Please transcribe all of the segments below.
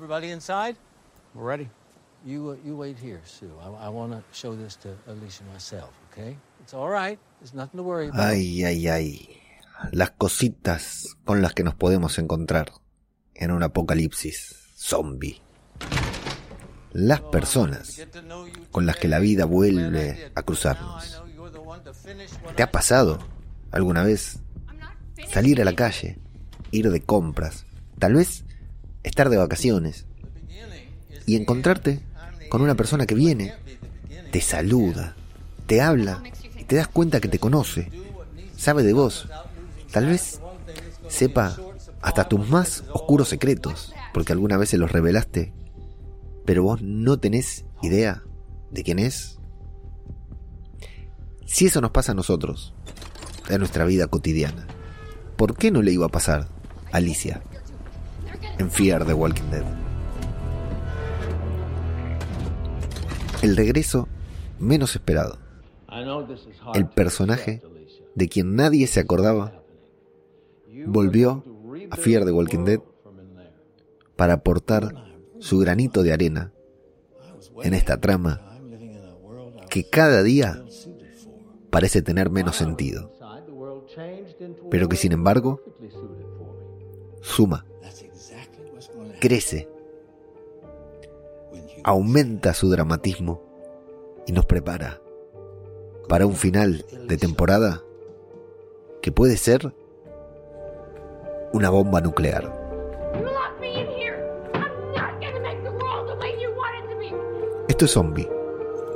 Everybody inside? We're ready. You, uh, you wait here, Sue. I, I want to show this to Alicia myself, okay? It's all right. There's nothing to worry about. Ay, ay, ay. Las cositas con las que nos podemos encontrar en un apocalipsis zombie. Las personas con las que la vida vuelve a cruzarnos. ¿Te ha pasado alguna vez salir a la calle, ir de compras, tal vez estar de vacaciones y encontrarte con una persona que viene, te saluda, te habla y te das cuenta que te conoce, sabe de vos, tal vez sepa hasta tus más oscuros secretos, porque alguna vez se los revelaste, pero vos no tenés idea de quién es. Si eso nos pasa a nosotros, en nuestra vida cotidiana, ¿por qué no le iba a pasar a Alicia en Fear the Walking Dead? El regreso menos esperado. El personaje de quien nadie se acordaba volvió a Fear the Walking Dead para aportar su granito de arena en esta trama que cada día parece tener menos sentido, pero que sin embargo suma, crece, aumenta su dramatismo y nos prepara para un final de temporada que puede ser una bomba nuclear. Esto es zombie,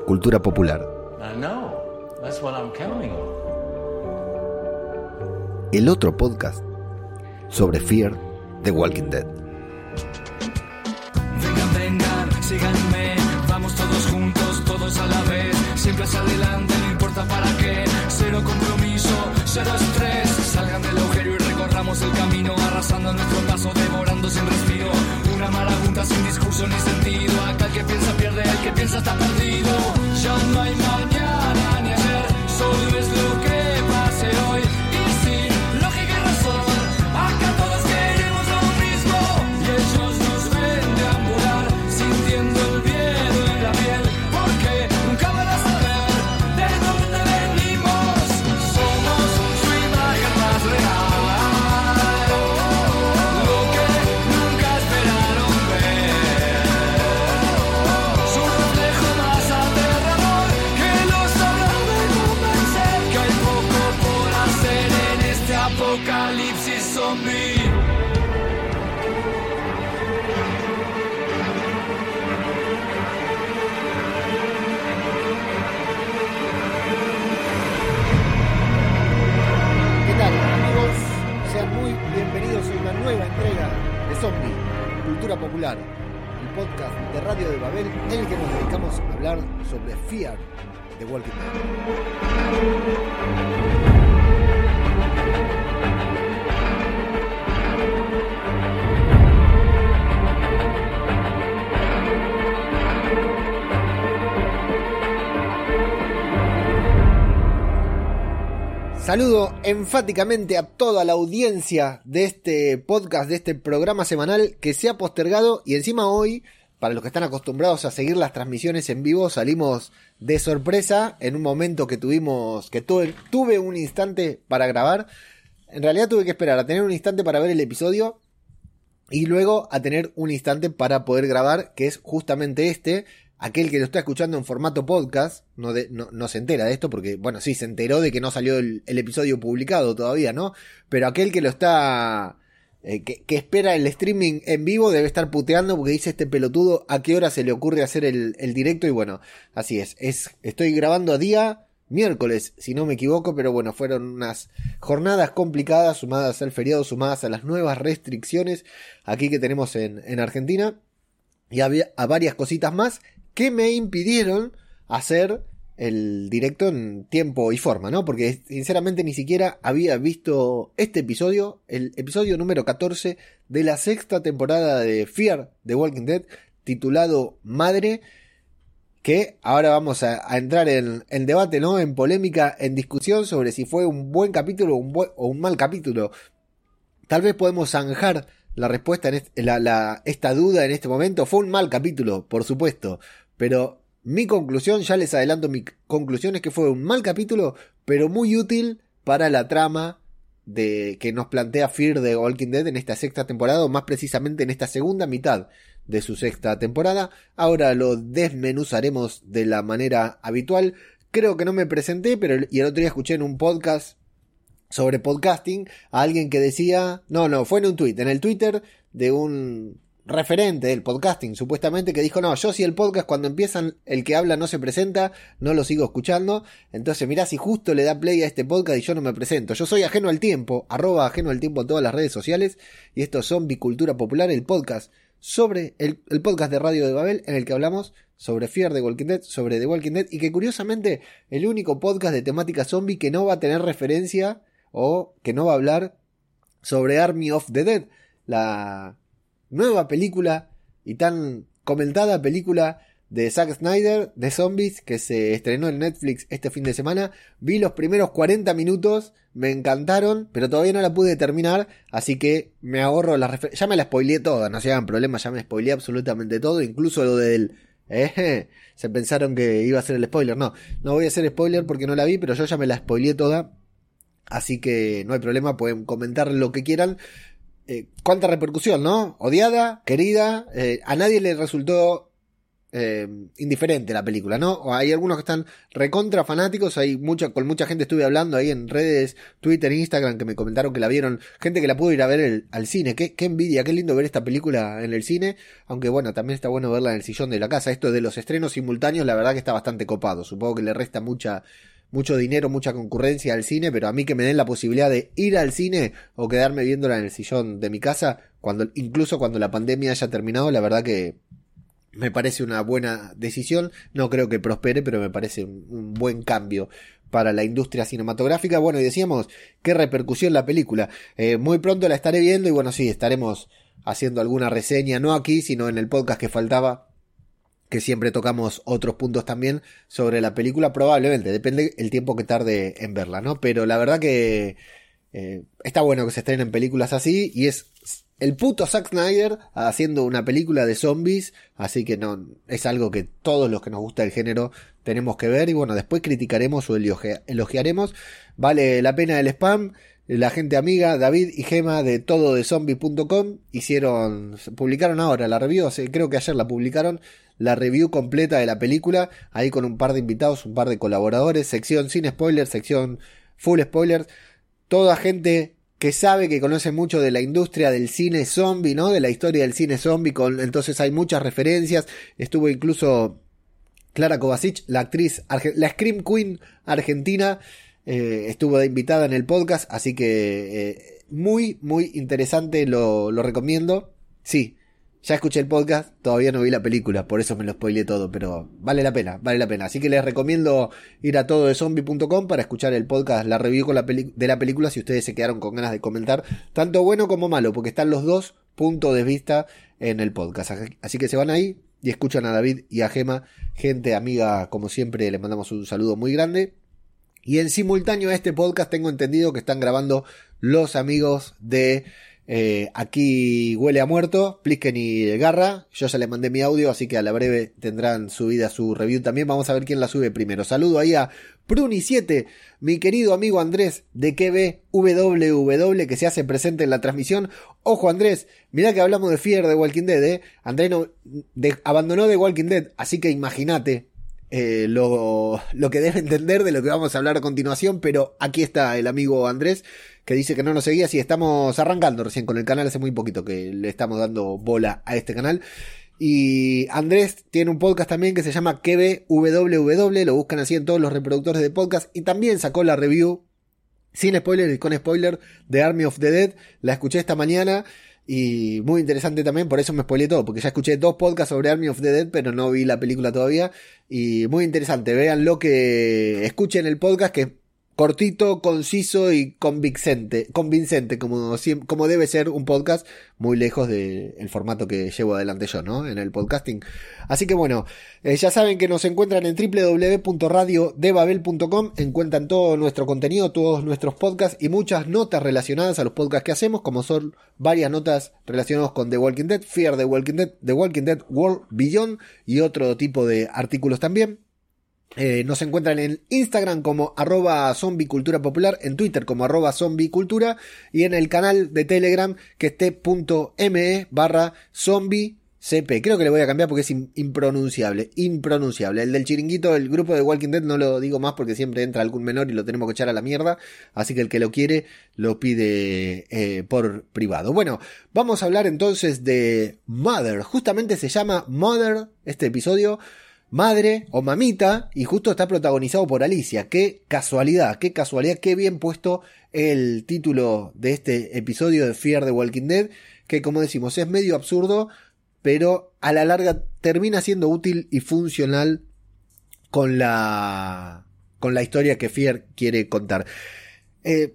cultura popular. El otro podcast sobre Fear the Walking Dead. Vengan, vengan, síganme, vamos todos juntos, todos a la vez, siempre hacia adelante, no importa para qué, cero compromiso, cero estrés, salgan del agujero y recorramos el camino, arrasando nuestro paso, devorando sin respiro, una marabunta sin discurso ni sentido, Popular, el podcast de Radio de Babel en el que nos dedicamos a hablar sobre Fear de Walking Dead. Saludo enfáticamente a toda la audiencia de este podcast, de este programa semanal que se ha postergado y encima hoy, para los que están acostumbrados a seguir las transmisiones en vivo, salimos de sorpresa en un momento que tuvimos, que tuve, tuve un instante para grabar. En realidad tuve que esperar a tener un instante para ver el episodio y luego a tener un instante para poder grabar, que es justamente este. Aquel que lo está escuchando en formato podcast no, de- no, se entera de esto porque, bueno, sí, se enteró de que no salió el, episodio publicado todavía, ¿no? Pero aquel que lo está... eh, que, espera el streaming en vivo debe estar puteando porque dice este pelotudo a qué hora se le ocurre hacer el, directo y bueno, así es, es. Estoy grabando a día miércoles, si no me equivoco, pero bueno, fueron unas jornadas complicadas sumadas al feriado, sumadas a las nuevas restricciones aquí que tenemos en, en Argentina y había a varias cositas más que me impidieron hacer el directo en tiempo y forma, ¿no? Porque sinceramente ni siquiera había visto este episodio, el episodio número 14 de la sexta temporada de Fear de Walking Dead, titulado Madre, que ahora vamos a, entrar en, en debate, ¿no? En polémica, en discusión sobre si fue un buen capítulo un, buen- o un mal capítulo. Tal vez podemos zanjar la respuesta en la, esta duda en este momento. Fue un mal capítulo, por supuesto, pero mi conclusión, ya les adelanto mi conclusión, es que fue un mal capítulo, pero muy útil para la trama de que nos plantea Fear de Walking Dead en esta sexta temporada, o más precisamente en esta segunda mitad de su sexta temporada. Ahora lo desmenuzaremos de la manera habitual. Creo que no me presenté, pero y el otro día escuché en un podcast sobre podcasting a alguien que decía, no, no, fue en un tweet, en el Twitter de un referente del podcasting, supuestamente, que dijo, no, yo si el podcast cuando empiezan el que habla no se presenta, no lo sigo escuchando. Entonces, mirá si justo le da play a este podcast y yo no me presento. Yo soy ajeno al tiempo, arroba ajeno al tiempo en todas las redes sociales. Y esto son Bicultura Popular, el podcast sobre el, el, podcast de Radio de Babel en el que hablamos sobre Fear de Walking Dead, sobre The Walking Dead y que curiosamente el único podcast de temática zombie que no va a tener referencia o que no va a hablar sobre Army of the Dead, la nueva película y tan comentada película de Zack Snyder de zombies que se estrenó en Netflix este fin de semana. Vi los primeros 40 minutos, me encantaron, pero todavía no la pude terminar, así que me ahorro la Ya me la spoileé toda, no se hagan problemas, ya me spoileé absolutamente todo, incluso lo del... Eh, se pensaron que iba a ser el spoiler. No, no voy a hacer spoiler porque no la vi, pero yo ya me la spoileé toda. Así que no hay problema, pueden comentar lo que quieran. Eh, cuánta repercusión, ¿no? Odiada, querida, eh, a nadie le resultó eh, indiferente la película, ¿no? Hay algunos que están recontra fanáticos, hay mucha, con mucha gente estuve hablando ahí en redes, Twitter, Instagram, que me comentaron que la vieron, gente que la pudo ir a ver al cine, qué, qué envidia, qué lindo ver esta película en el cine, aunque bueno, también está bueno verla en el sillón de la casa, esto de los estrenos simultáneos, la verdad que está bastante copado, supongo que le resta mucha mucho dinero, mucha concurrencia al cine, pero a mí que me den la posibilidad de ir al cine o quedarme viéndola en el sillón de mi casa, cuando, incluso cuando la pandemia haya terminado, la verdad que me parece una buena decisión. No creo que prospere, pero me parece un, buen cambio para la industria cinematográfica. Bueno, y decíamos, qué repercusión la película. Eh, muy pronto la estaré viendo y bueno, sí, estaremos haciendo alguna reseña, no aquí, sino en el podcast que faltaba que siempre tocamos otros puntos también sobre la película, probablemente, depende el tiempo que tarde en verla, ¿no? Pero la verdad que eh, está bueno que se estrenen películas así y es el puto Zack Snyder haciendo una película de zombies, así que no, es algo que todos los que nos gusta el género tenemos que ver y bueno, después criticaremos o elogiaremos. Vale la pena el spam. La gente amiga, David y Gema de todo de zombie.com hicieron, publicaron ahora la review, creo que ayer la publicaron, la review completa de la película, ahí con un par de invitados, un par de colaboradores, sección sin spoilers, sección full spoilers, toda gente que sabe, que conoce mucho de la industria del cine zombie, ¿no? De la historia del cine zombie, entonces hay muchas referencias, estuvo incluso Clara Kovacic, la actriz, la Scream Queen argentina, eh, estuvo invitada en el podcast, así que eh, muy, muy interesante, lo, lo recomiendo. Sí, ya escuché el podcast, todavía no vi la película, por eso me lo spoileé todo, pero vale la pena, vale la pena. Así que les recomiendo ir a todo de zombie.com para escuchar el podcast, la review de la película, si ustedes se quedaron con ganas de comentar, tanto bueno como malo, porque están los dos puntos de vista en el podcast. Así que se van ahí y escuchan a David y a Gema, gente amiga, como siempre, les mandamos un saludo muy grande. Y en simultáneo a este podcast tengo entendido que están grabando los amigos de eh, aquí huele a muerto, Plisken y Garra. Yo ya le mandé mi audio, así que a la breve tendrán subida su review también. Vamos a ver quién la sube primero. Saludo ahí a Pruni7, mi querido amigo Andrés de KBWW que se hace presente en la transmisión. Ojo Andrés, mirá que hablamos de Fear de Walking Dead, ¿eh? Andrés no, abandonó de Walking Dead, así que imagínate. Eh, lo, lo que debe entender de lo que vamos a hablar a continuación, pero aquí está el amigo Andrés que dice que no nos seguía. Si estamos arrancando recién con el canal, hace muy poquito que le estamos dando bola a este canal. Y Andrés tiene un podcast también que se llama KBWW, lo buscan así en todos los reproductores de podcast. Y también sacó la review, sin spoiler y con spoiler, de Army of the Dead. La escuché esta mañana y muy interesante también, por eso me spoilé todo, porque ya escuché dos podcasts sobre Army of the Dead, pero no vi la película todavía. Y muy interesante, vean lo que escuchen el podcast, que cortito, conciso y convincente, convincente como, como debe ser un podcast, muy lejos del formato que llevo adelante yo, ¿no? En el podcasting. Así que bueno, eh, ya saben que nos encuentran en www.radiodebabel.com, encuentran todo nuestro contenido, todos nuestros podcasts y muchas notas relacionadas a los podcasts que hacemos, como son varias notas relacionadas con The Walking Dead, Fear the Walking Dead, The Walking Dead World Beyond y otro tipo de artículos también. Eh, nos encuentran en Instagram como arroba zombicultura popular, en Twitter como arroba zombicultura y en el canal de Telegram que esté punto me barra zombie CP. Creo que le voy a cambiar porque es impronunciable. Impronunciable. El del chiringuito, el grupo de Walking Dead, no lo digo más porque siempre entra algún menor y lo tenemos que echar a la mierda. Así que el que lo quiere lo pide eh, por privado. Bueno, vamos a hablar entonces de Mother. Justamente se llama Mother este episodio madre o mamita y justo está protagonizado por Alicia. Qué casualidad, qué casualidad, qué bien puesto el título de este episodio de Fear the Walking Dead, que como decimos es medio absurdo, pero a la larga termina siendo útil y funcional con la con la historia que Fear quiere contar. Eh,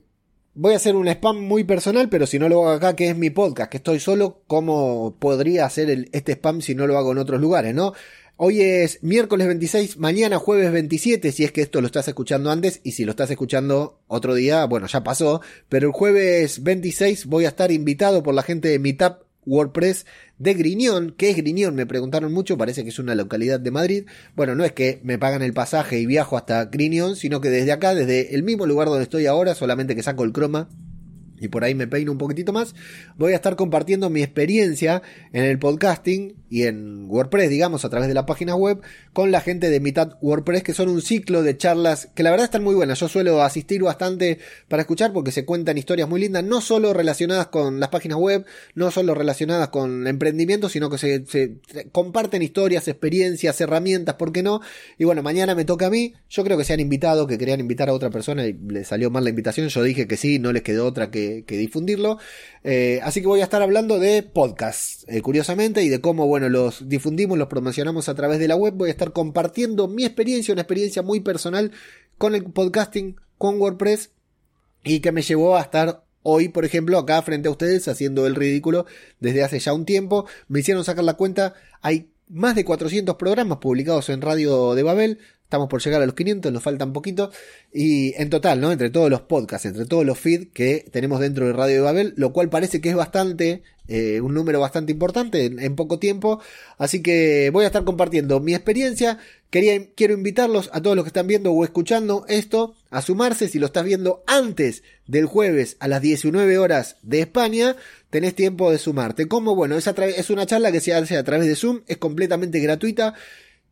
voy a hacer un spam muy personal, pero si no lo hago acá, que es mi podcast, que estoy solo, ¿cómo podría hacer este spam si no lo hago en otros lugares, no? Hoy es miércoles 26, mañana jueves 27, si es que esto lo estás escuchando antes y si lo estás escuchando otro día, bueno, ya pasó, pero el jueves 26 voy a estar invitado por la gente de Meetup WordPress de Griñón. ¿Qué es Griñón? Me preguntaron mucho, parece que es una localidad de Madrid. Bueno, no es que me pagan el pasaje y viajo hasta Griñón, sino que desde acá, desde el mismo lugar donde estoy ahora, solamente que saco el croma y por ahí me peino un poquitito más, voy a estar compartiendo mi experiencia en el podcasting y en WordPress, digamos, a través de la página web, con la gente de Mitad WordPress, que son un ciclo de charlas que la verdad están muy buenas. Yo suelo asistir bastante para escuchar porque se cuentan historias muy lindas, no solo relacionadas con las páginas web, no solo relacionadas con emprendimiento, sino que se, se comparten historias, experiencias, herramientas, ¿por qué no? Y bueno, mañana me toca a mí, yo creo que se han invitado, que querían invitar a otra persona y le salió mal la invitación, yo dije que sí, no les quedó otra que que, difundirlo. Eh, así que voy a estar hablando de podcasts, eh, curiosamente, y de cómo, bueno, los difundimos, los promocionamos a través de la web. Voy a estar compartiendo mi experiencia, una experiencia muy personal con el podcasting, con WordPress, y que me llevó a estar hoy, por ejemplo, acá frente a ustedes haciendo el ridículo desde hace ya un tiempo. Me hicieron sacar la cuenta. Hay más de 400 programas publicados en Radio de Babel. Estamos por llegar a los 500, nos faltan poquito. Y en total, ¿no? Entre todos los podcasts, entre todos los feeds que tenemos dentro de Radio de Babel, lo cual parece que es bastante, eh, un número bastante importante en, poco tiempo. Así que voy a estar compartiendo mi experiencia. Quiero invitarlos a todos los que están viendo o escuchando esto a sumarse. Si lo estás viendo antes del jueves a las 19 horas de España, tenés tiempo de sumarte. Como bueno, es una charla que se hace a través de Zoom, es completamente gratuita.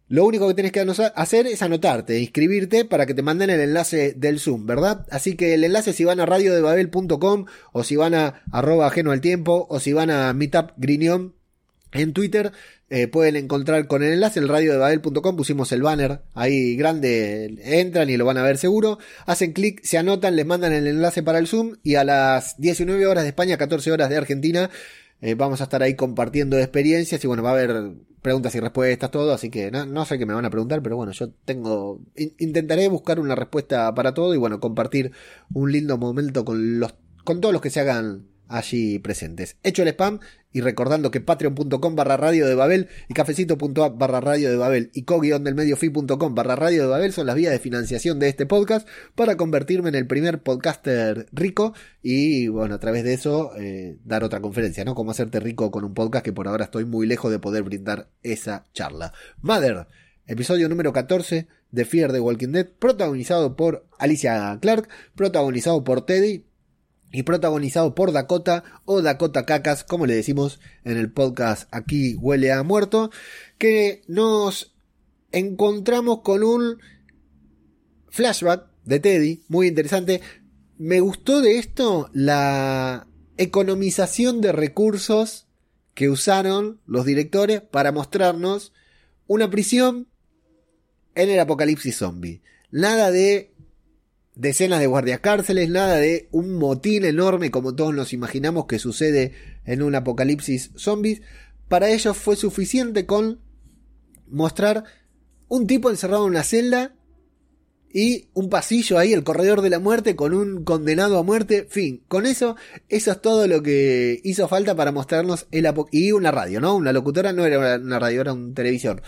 Lo único que tienes que hacer es anotarte, inscribirte para que te manden el enlace del Zoom, ¿verdad? Así que el enlace si van a radiodebabel.com o si van a arroba ajeno al tiempo o si van a Meetup Grinion en Twitter, eh, pueden encontrar con el enlace el radiodebabel.com, pusimos el banner ahí grande, entran y lo van a ver seguro, hacen clic, se anotan, les mandan el enlace para el Zoom y a las 19 horas de España, 14 horas de Argentina, eh, vamos a estar ahí compartiendo experiencias y bueno, va a haber preguntas y respuestas, todo, así que no, sé qué me van a preguntar, pero bueno, yo tengo, intentaré buscar una respuesta para todo y bueno, compartir un lindo momento con los, con todos los que se hagan allí presentes. Hecho el spam y recordando que patreon.com barra radio de Babel y cafecito.app barra radio de Babel y co del mediofi.com barra radio de Babel son las vías de financiación de este podcast para convertirme en el primer podcaster rico y bueno, a través de eso eh, dar otra conferencia, ¿no? Cómo hacerte rico con un podcast que por ahora estoy muy lejos de poder brindar esa charla. Mother, episodio número 14 de Fear the Walking Dead, protagonizado por Alicia Clark, protagonizado por Teddy, y protagonizado por Dakota o Dakota Cacas, como le decimos en el podcast Aquí huele a muerto, que nos encontramos con un flashback de Teddy, muy interesante. Me gustó de esto la economización de recursos que usaron los directores para mostrarnos una prisión en el apocalipsis zombie. Nada de decenas de guardias cárceles, nada de un motín enorme como todos nos imaginamos que sucede en un apocalipsis zombies. Para ellos fue suficiente con mostrar un tipo encerrado en una celda y un pasillo ahí, el corredor de la muerte con un condenado a muerte, fin, con eso, eso es todo lo que hizo falta para mostrarnos el y una radio, ¿no? Una locutora no era una radio, era un televisión.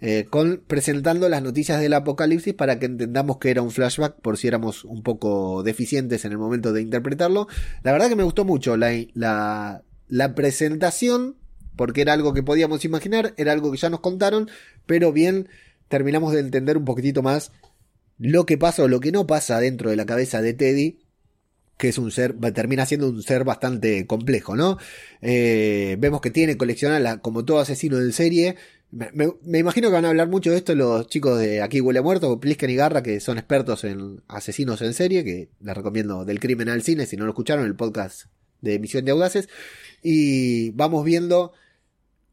Eh, con, presentando las noticias del apocalipsis para que entendamos que era un flashback por si éramos un poco deficientes en el momento de interpretarlo. La verdad que me gustó mucho la, la, la presentación porque era algo que podíamos imaginar, era algo que ya nos contaron, pero bien terminamos de entender un poquitito más lo que pasa o lo que no pasa dentro de la cabeza de Teddy, que es un ser, termina siendo un ser bastante complejo, ¿no? Eh, vemos que tiene coleccionar como todo asesino en serie, me, imagino que van a hablar mucho de esto los chicos de Aquí Huele Muerto, Plisken y Garra, que son expertos en asesinos en serie, que les recomiendo del crimen al cine, si no lo escucharon, el podcast de emisión de audaces. Y vamos viendo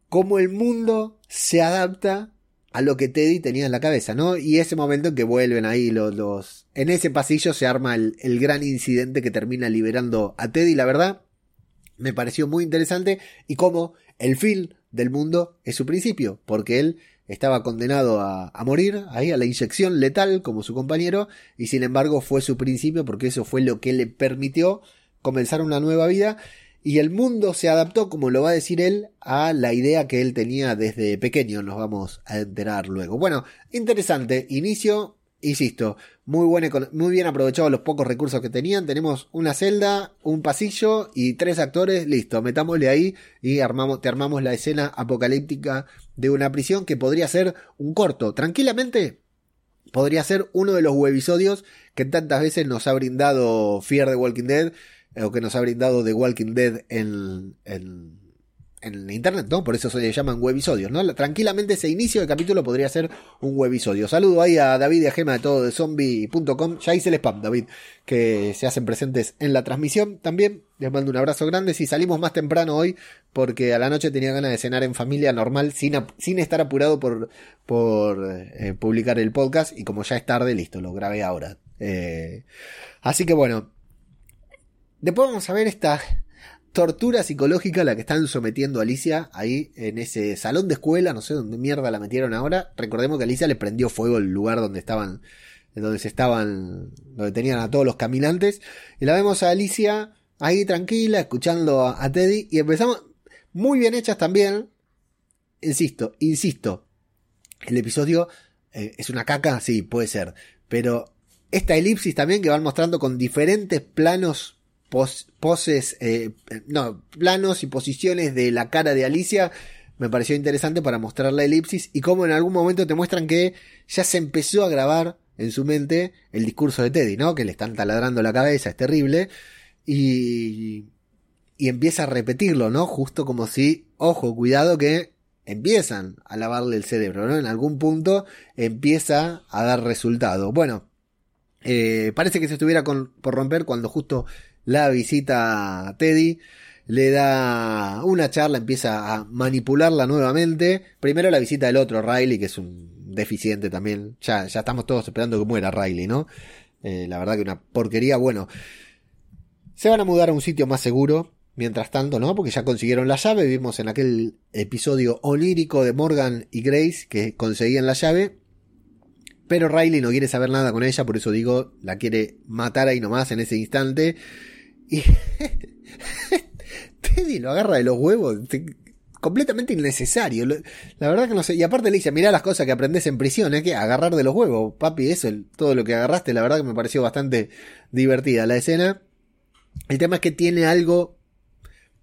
cómo el mundo se adapta a lo que Teddy tenía en la cabeza, ¿no? Y ese momento en que vuelven ahí los... los... En ese pasillo se arma el, gran incidente que termina liberando a Teddy, la verdad. Me pareció muy interesante y cómo el film del mundo es su principio, porque él estaba condenado a, morir ahí a la inyección letal como su compañero y sin embargo fue su principio porque eso fue lo que le permitió comenzar una nueva vida y el mundo se adaptó, como lo va a decir él, a la idea que él tenía desde pequeño, nos vamos a enterar luego. Bueno, interesante, inicio insisto, muy, muy bien aprovechados los pocos recursos que tenían. Tenemos una celda, un pasillo y tres actores. Listo, metámosle ahí y armamos, te armamos la escena apocalíptica de una prisión que podría ser un corto. Tranquilamente podría ser uno de los webisodios que tantas veces nos ha brindado Fear the Walking Dead o que nos ha brindado The Walking Dead en, en en internet, ¿no? Por eso se llaman webisodios, ¿no? Tranquilamente ese inicio de capítulo podría ser un webisodio. Saludo ahí a David y a Gema de todo de zombie.com. Ya hice el spam, David, que se hacen presentes en la transmisión también. Les mando un abrazo grande. Si salimos más temprano hoy, porque a la noche tenía ganas de cenar en familia normal, sin, sin estar apurado por, por eh, publicar el podcast. Y como ya es tarde, listo, lo grabé ahora. Eh, así que bueno. Después vamos a ver esta tortura psicológica a la que están sometiendo a Alicia ahí en ese salón de escuela, no sé dónde mierda la metieron ahora. Recordemos que Alicia le prendió fuego el lugar donde estaban, donde se estaban, donde tenían a todos los caminantes. Y la vemos a Alicia ahí tranquila, escuchando a, Teddy. Y empezamos, muy bien hechas también. Insisto, insisto. El episodio eh, es una caca, sí, puede ser. Pero esta elipsis también que van mostrando con diferentes planos poses, eh, no, planos y posiciones de la cara de Alicia, me pareció interesante para mostrar la elipsis y cómo en algún momento te muestran que ya se empezó a grabar en su mente el discurso de Teddy, ¿no? Que le están taladrando la cabeza, es terrible. Y, y empieza a repetirlo, ¿no? Justo como si, ojo, cuidado que empiezan a lavarle el cerebro, ¿no? En algún punto empieza a dar resultado. Bueno, eh, parece que se estuviera por romper cuando justo la visita a Teddy, le da una charla, empieza a manipularla nuevamente. Primero la visita del otro, Riley, que es un deficiente también. Ya, ya estamos todos esperando que muera Riley, ¿no? Eh, la verdad que una porquería. Bueno, se van a mudar a un sitio más seguro. Mientras tanto, ¿no? Porque ya consiguieron la llave. Vimos en aquel episodio onírico de Morgan y Grace que conseguían la llave. Pero Riley no quiere saber nada con ella, por eso digo, la quiere matar ahí nomás en ese instante. Teddy lo agarra de los huevos. Completamente innecesario. La verdad que no sé. Y aparte le dice, mirá las cosas que aprendes en prisión, es que agarrar de los huevos, papi, eso, todo lo que agarraste, la verdad que me pareció bastante divertida la escena. El tema es que tiene algo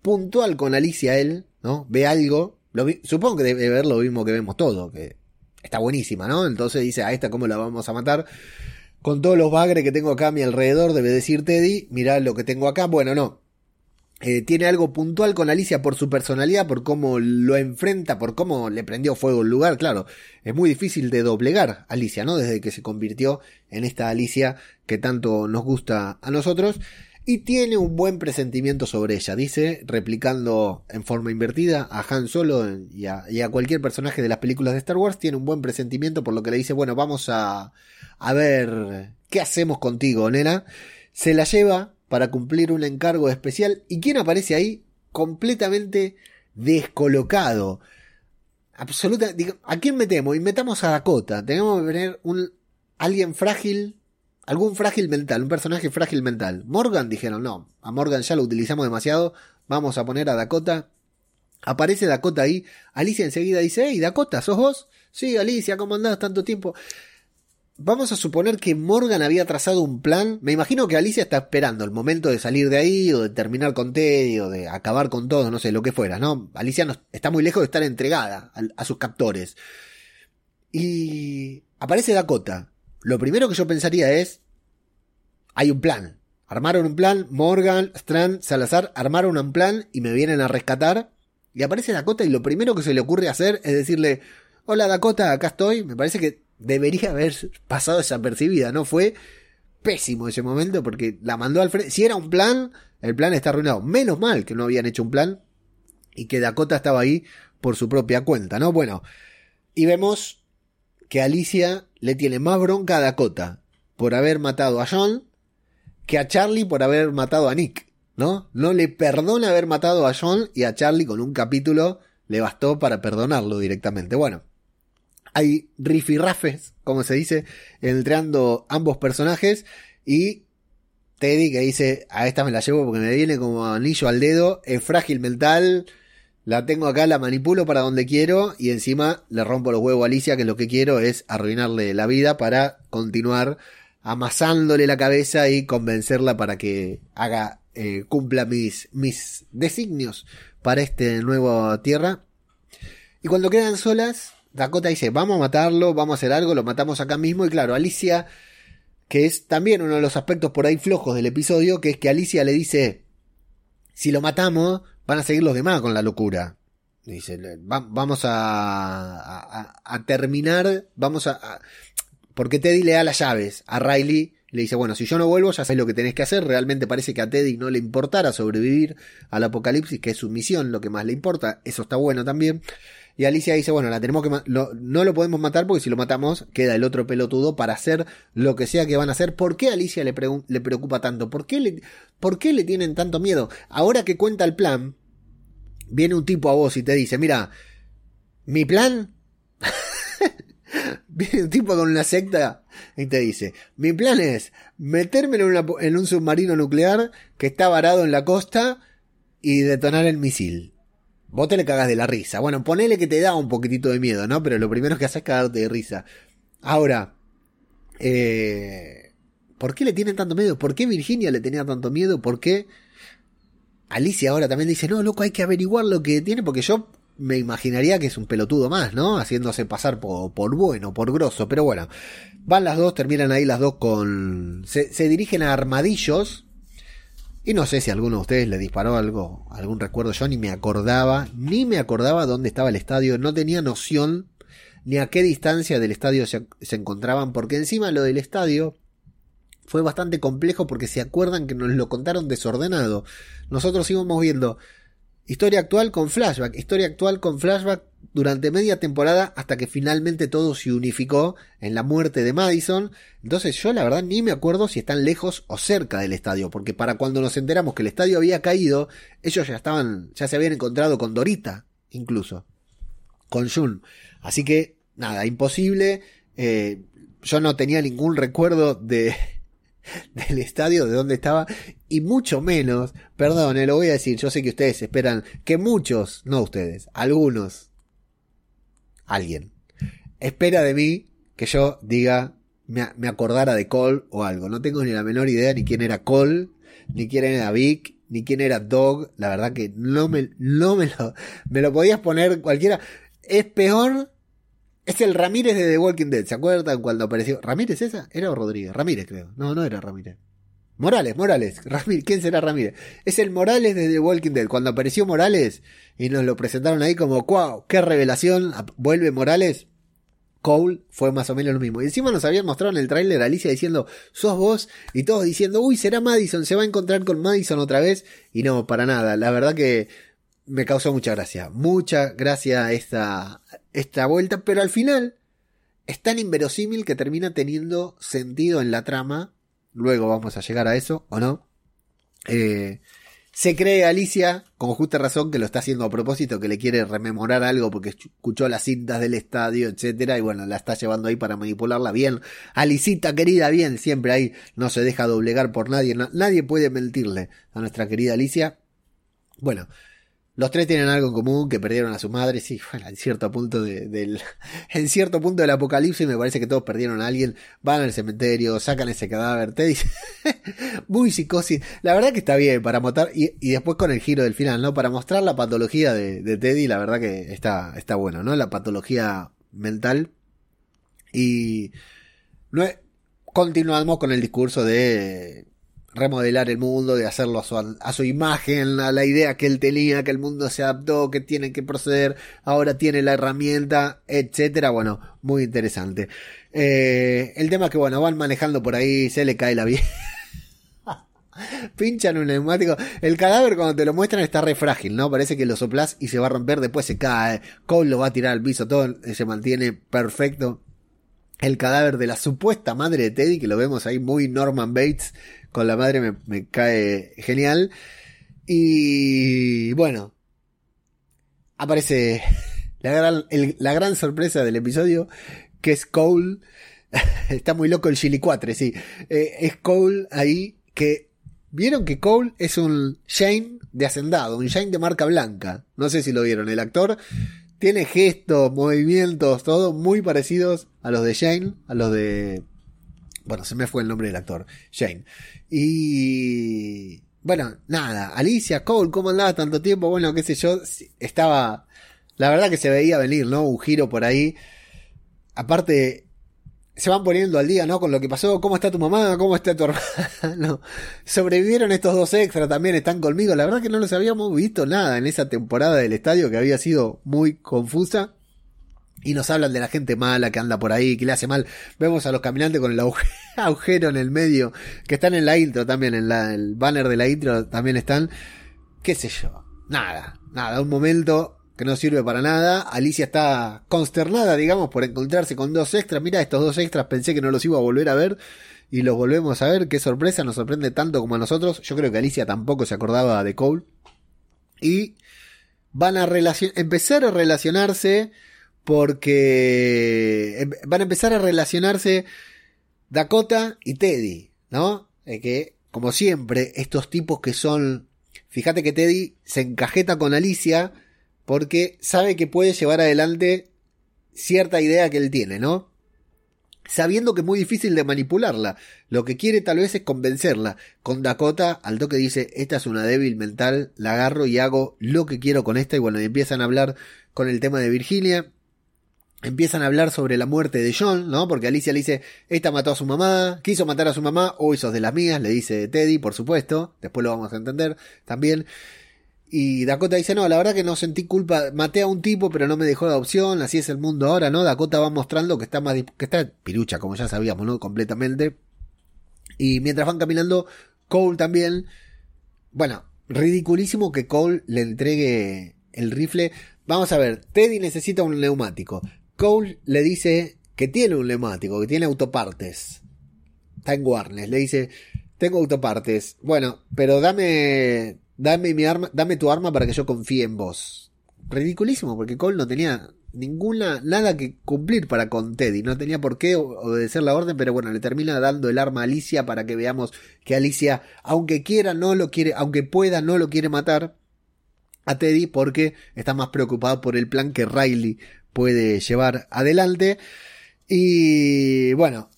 puntual con Alicia él, ¿no? Ve algo. supongo que debe ver lo mismo que vemos todo, que está buenísima, ¿no? Entonces dice, a esta cómo la vamos a matar con todos los bagres que tengo acá a mi alrededor, debe decir Teddy, mirá lo que tengo acá. Bueno, no. Eh, tiene algo puntual con Alicia por su personalidad, por cómo lo enfrenta, por cómo le prendió fuego el lugar. Claro, es muy difícil de doblegar Alicia, ¿no? Desde que se convirtió en esta Alicia que tanto nos gusta a nosotros. Y tiene un buen presentimiento sobre ella, dice, replicando en forma invertida a Han Solo y a, cualquier personaje de las películas de Star Wars, tiene un buen presentimiento por lo que le dice, bueno, vamos a, a ver, ¿qué hacemos contigo, nena? Se la lleva para cumplir un encargo especial y ¿quién aparece ahí? Completamente descolocado. Absoluta, ¿a quién metemos? Y metamos a Dakota. Tenemos que tener un alguien frágil algún frágil mental, un personaje frágil mental. Morgan dijeron, no, a Morgan ya lo utilizamos demasiado, vamos a poner a Dakota. Aparece Dakota ahí, Alicia enseguida dice, hey Dakota, ¿sos vos? Sí, Alicia, ¿cómo andás tanto tiempo? Vamos a suponer que Morgan había trazado un plan. Me imagino que Alicia está esperando el momento de salir de ahí, o de terminar con Teddy, o de acabar con todo, no sé, lo que fuera, ¿no? Alicia no, está muy lejos de estar entregada a, a sus captores. Y aparece Dakota. Lo primero que yo pensaría es, hay un plan. Armaron un plan, Morgan, Strand, Salazar armaron un plan y me vienen a rescatar. Y aparece Dakota y lo primero que se le ocurre hacer es decirle, hola Dakota, acá estoy. Me parece que debería haber pasado desapercibida, ¿no? Fue pésimo ese momento porque la mandó al frente. Si era un plan, el plan está arruinado. Menos mal que no habían hecho un plan y que Dakota estaba ahí por su propia cuenta, ¿no? Bueno, y vemos que Alicia le tiene más bronca a Dakota por haber matado a John que a Charlie por haber matado a Nick, ¿no? No le perdona haber matado a John y a Charlie con un capítulo le bastó para perdonarlo directamente. Bueno, hay rifirrafes, como se dice, entre ambos personajes y Teddy que dice, a esta me la llevo porque me viene como anillo al dedo, es frágil mental, la tengo acá, la manipulo para donde quiero y encima le rompo los huevos a Alicia que lo que quiero es arruinarle la vida para continuar amasándole la cabeza y convencerla para que haga, eh, cumpla mis, mis designios para este nuevo tierra. Y cuando quedan solas, Dakota dice, vamos a matarlo, vamos a hacer algo, lo matamos acá mismo. Y claro, Alicia, que es también uno de los aspectos por ahí flojos del episodio, que es que Alicia le dice, si lo matamos, van a seguir los demás con la locura. Dice, vamos a, a, terminar, vamos a, porque Teddy le da las llaves a Riley. Le dice, bueno, si yo no vuelvo, ya sé lo que tenés que hacer. Realmente parece que a Teddy no le importara sobrevivir al apocalipsis, que es su misión, lo que más le importa. Eso está bueno también. Y Alicia dice, bueno, la tenemos que no lo podemos matar porque si lo matamos queda el otro pelotudo para hacer lo que sea que van a hacer. ¿Por qué Alicia le, le preocupa tanto? ¿Por qué, le, ¿Por qué le tienen tanto miedo? Ahora que cuenta el plan, viene un tipo a vos y te dice, mira, mi plan... viene un tipo con una secta y te dice, mi plan es meterme en, en un submarino nuclear que está varado en la costa y detonar el misil. Vos te le cagas de la risa. Bueno, ponele que te da un poquitito de miedo, ¿no? Pero lo primero que haces es cagarte de risa. Ahora, eh, ¿por qué le tienen tanto miedo? ¿Por qué Virginia le tenía tanto miedo? ¿Por qué Alicia ahora también dice, no, loco, hay que averiguar lo que tiene? Porque yo me imaginaría que es un pelotudo más, ¿no? Haciéndose pasar por, por bueno, por grosso. Pero bueno, van las dos, terminan ahí las dos con... Se, se dirigen a armadillos y no sé si alguno de ustedes le disparó algo, algún recuerdo. Yo ni me acordaba, ni me acordaba dónde estaba el estadio. No tenía noción ni a qué distancia del estadio se, encontraban. Porque encima lo del estadio fue bastante complejo porque se acuerdan que nos lo contaron desordenado. Nosotros íbamos viendo historia actual con flashback, historia actual con flashback durante media temporada hasta que finalmente todo se unificó en la muerte de Madison. Entonces yo la verdad ni me acuerdo si están lejos o cerca del estadio, porque para cuando nos enteramos que el estadio había caído, ellos ya estaban, ya se habían encontrado con Dorita, incluso, con Jun. Así que nada, imposible. Eh, yo no tenía ningún recuerdo de, del estadio, de dónde estaba, y mucho menos, perdón, eh, lo voy a decir, yo sé que ustedes esperan que muchos, no ustedes, algunos alguien. Espera de mí que yo diga, me, acordara de Cole o algo. No tengo ni la menor idea ni quién era Cole, ni quién era Vic, ni quién era Dog. La verdad que no me, no me lo, me lo podías poner cualquiera. Es peor. Es el Ramírez de The Walking Dead. ¿Se acuerdan cuando apareció? ¿Ramírez esa? ¿Era o Rodríguez? Ramírez creo. No, no era Ramírez. Morales, Morales. Ramírez, ¿quién será Ramírez? Es el Morales de The Walking Dead. Cuando apareció Morales y nos lo presentaron ahí como, wow, qué revelación, vuelve Morales. Cole fue más o menos lo mismo. Y encima nos habían mostrado en el tráiler Alicia diciendo, sos vos, y todos diciendo, uy, será Madison, se va a encontrar con Madison otra vez. Y no, para nada. La verdad que me causó mucha gracia. Mucha gracia esta, esta vuelta, pero al final es tan inverosímil que termina teniendo sentido en la trama Luego vamos a llegar a eso, ¿o no? Eh, Se cree Alicia, con justa razón, que lo está haciendo a propósito, que le quiere rememorar algo porque escuchó las cintas del estadio, etcétera, y bueno, la está llevando ahí para manipularla bien. Alicita querida, bien, siempre ahí, no se deja doblegar por nadie, nadie puede mentirle a nuestra querida Alicia. Bueno, los tres tienen algo en común, que perdieron a su madre, sí, en cierto punto del, en cierto punto del apocalipsis me parece que todos perdieron a alguien, van al cementerio, sacan ese cadáver, Teddy, muy psicosis, la verdad que está bien para mostrar, y, después con el giro del final, ¿no? Para mostrar la patología de, de Teddy, la verdad que está, está bueno, ¿no? La patología mental. Y no continuamos con el discurso de remodelar el mundo, de hacerlo a su, a su, imagen, a la idea que él tenía, que el mundo se adaptó, que tiene que proceder, ahora tiene la herramienta, etcétera. Bueno, muy interesante. Eh, el tema es que, bueno, van manejando por ahí, se le cae la vida. Pinchan un neumático. El cadáver cuando te lo muestran está re frágil, ¿no? Parece que lo soplas y se va a romper, después se cae. Cole lo va a tirar al piso, todo se mantiene perfecto. El cadáver de la supuesta madre de Teddy, que lo vemos ahí muy Norman Bates, con la madre me, cae genial. Y bueno, aparece la gran, la gran sorpresa del episodio, que es Cole. Está muy loco el Chili 4, sí. Eh, es Cole ahí que... Vieron que Cole es un Shane de hacendado, un Shane de marca blanca. No sé si lo vieron. El actor tiene gestos, movimientos, todo muy parecidos a los de Shane, a los de bueno, se me fue el nombre del actor, Shane. Y bueno, nada, Alicia, Cole, ¿cómo andaba tanto tiempo? Bueno, qué sé yo, estaba, la verdad que se veía venir, ¿no? Un giro por ahí. Aparte, se van poniendo al día, ¿no? Con lo que pasó, ¿cómo está tu mamá? ¿Cómo está tu hermano? Sobrevivieron estos dos extras, también están conmigo. La verdad que no los habíamos visto nada en esa temporada del estadio que había sido muy confusa. Y nos hablan de la gente mala que anda por ahí, que le hace mal. Vemos a los caminantes con el agujero en el medio, que están en la intro también, en la, el banner de la intro también están. ¿Qué sé yo? Nada, nada, un momento que no sirve para nada. Alicia está consternada, digamos, por encontrarse con dos extras. Mira, estos dos extras pensé que no los iba a volver a ver. Y los volvemos a ver. Qué sorpresa, nos sorprende tanto como a nosotros. Yo creo que Alicia tampoco se acordaba de Cole. Y van a empezar a relacionarse porque em, van a empezar a relacionarse Dakota y Teddy, ¿no? que, como siempre, estos tipos que son... Fíjate que Teddy se encajeta con Alicia porque sabe que puede llevar adelante cierta idea que él tiene, ¿no? Sabiendo que es muy difícil de manipularla. Lo que quiere tal vez es convencerla. Con Dakota, al toque dice, esta es una débil mental, la agarro y hago lo que quiero con esta. Y bueno, empiezan a hablar con el tema de Virginia empiezan a hablar sobre la muerte de John, ¿no? Porque Alicia le dice, esta mató a su mamá, quiso matar a su mamá, hoy sos de las mías, le dice Teddy, por supuesto, después lo vamos a entender también. Y Dakota dice, no, la verdad que no sentí culpa, maté a un tipo, pero no me dejó la opción, así es el mundo ahora, ¿no? Dakota va mostrando que está más, que está pirucha, como ya sabíamos, ¿no? Completamente. Y mientras van caminando, Cole también, bueno, ridiculísimo que Cole le entregue el rifle. Vamos a ver, Teddy necesita un neumático. Cole le dice que tiene un neumático, que tiene autopartes. Está en Warnes. Le dice, tengo autopartes. Bueno, pero dame, dame mi arma, dame tu arma para que yo confíe en vos. Ridiculísimo, porque Cole no tenía ninguna, nada que cumplir para con Teddy. No tenía por qué obedecer la orden, pero bueno, le termina dando el arma a Alicia para que veamos que Alicia, aunque quiera, no lo quiere, aunque pueda, no lo quiere matar a Teddy porque está más preocupado por el plan que Riley puede llevar adelante. Y bueno,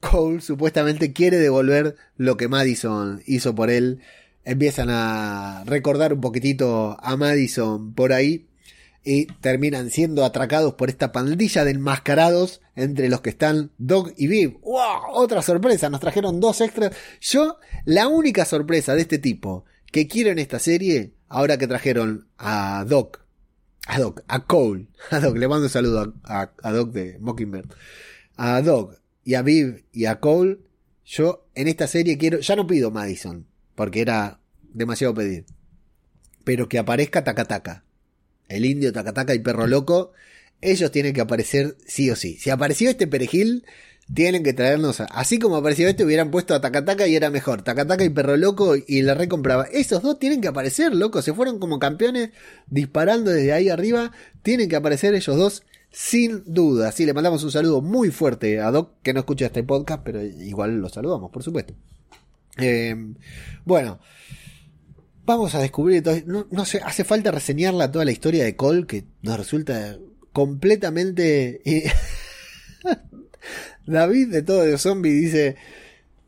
Cole supuestamente quiere devolver lo que Madison hizo por él. Empiezan a recordar un poquitito a Madison por ahí y terminan siendo atracados por esta pandilla de enmascarados entre los que están Doc y Viv. ¡Wow! Otra sorpresa, nos trajeron dos extras. Yo, la única sorpresa de este tipo que quiero en esta serie, ahora que trajeron a Doc a Doc, a Cole, a Doc, le mando un saludo a, a, Doc de Mockingbird, a Doc y a Viv y a Cole, yo en esta serie quiero, ya no pido Madison, porque era demasiado pedir, pero que aparezca Takataka, el indio Takataka y perro loco, ellos tienen que aparecer sí o sí. Si apareció este perejil, tienen que traernos, así como apareció este, hubieran puesto a Takataka y era mejor. Takataka y Perro Loco y la recompraba. Esos dos tienen que aparecer, loco. Se fueron como campeones disparando desde ahí arriba. Tienen que aparecer ellos dos sin duda. Sí, le mandamos un saludo muy fuerte a Doc, que no escucha este podcast, pero igual lo saludamos, por supuesto. Eh, bueno, vamos a descubrir. No, no sé, hace falta reseñarla toda la historia de Cole, que nos resulta completamente. David de todo de zombie dice: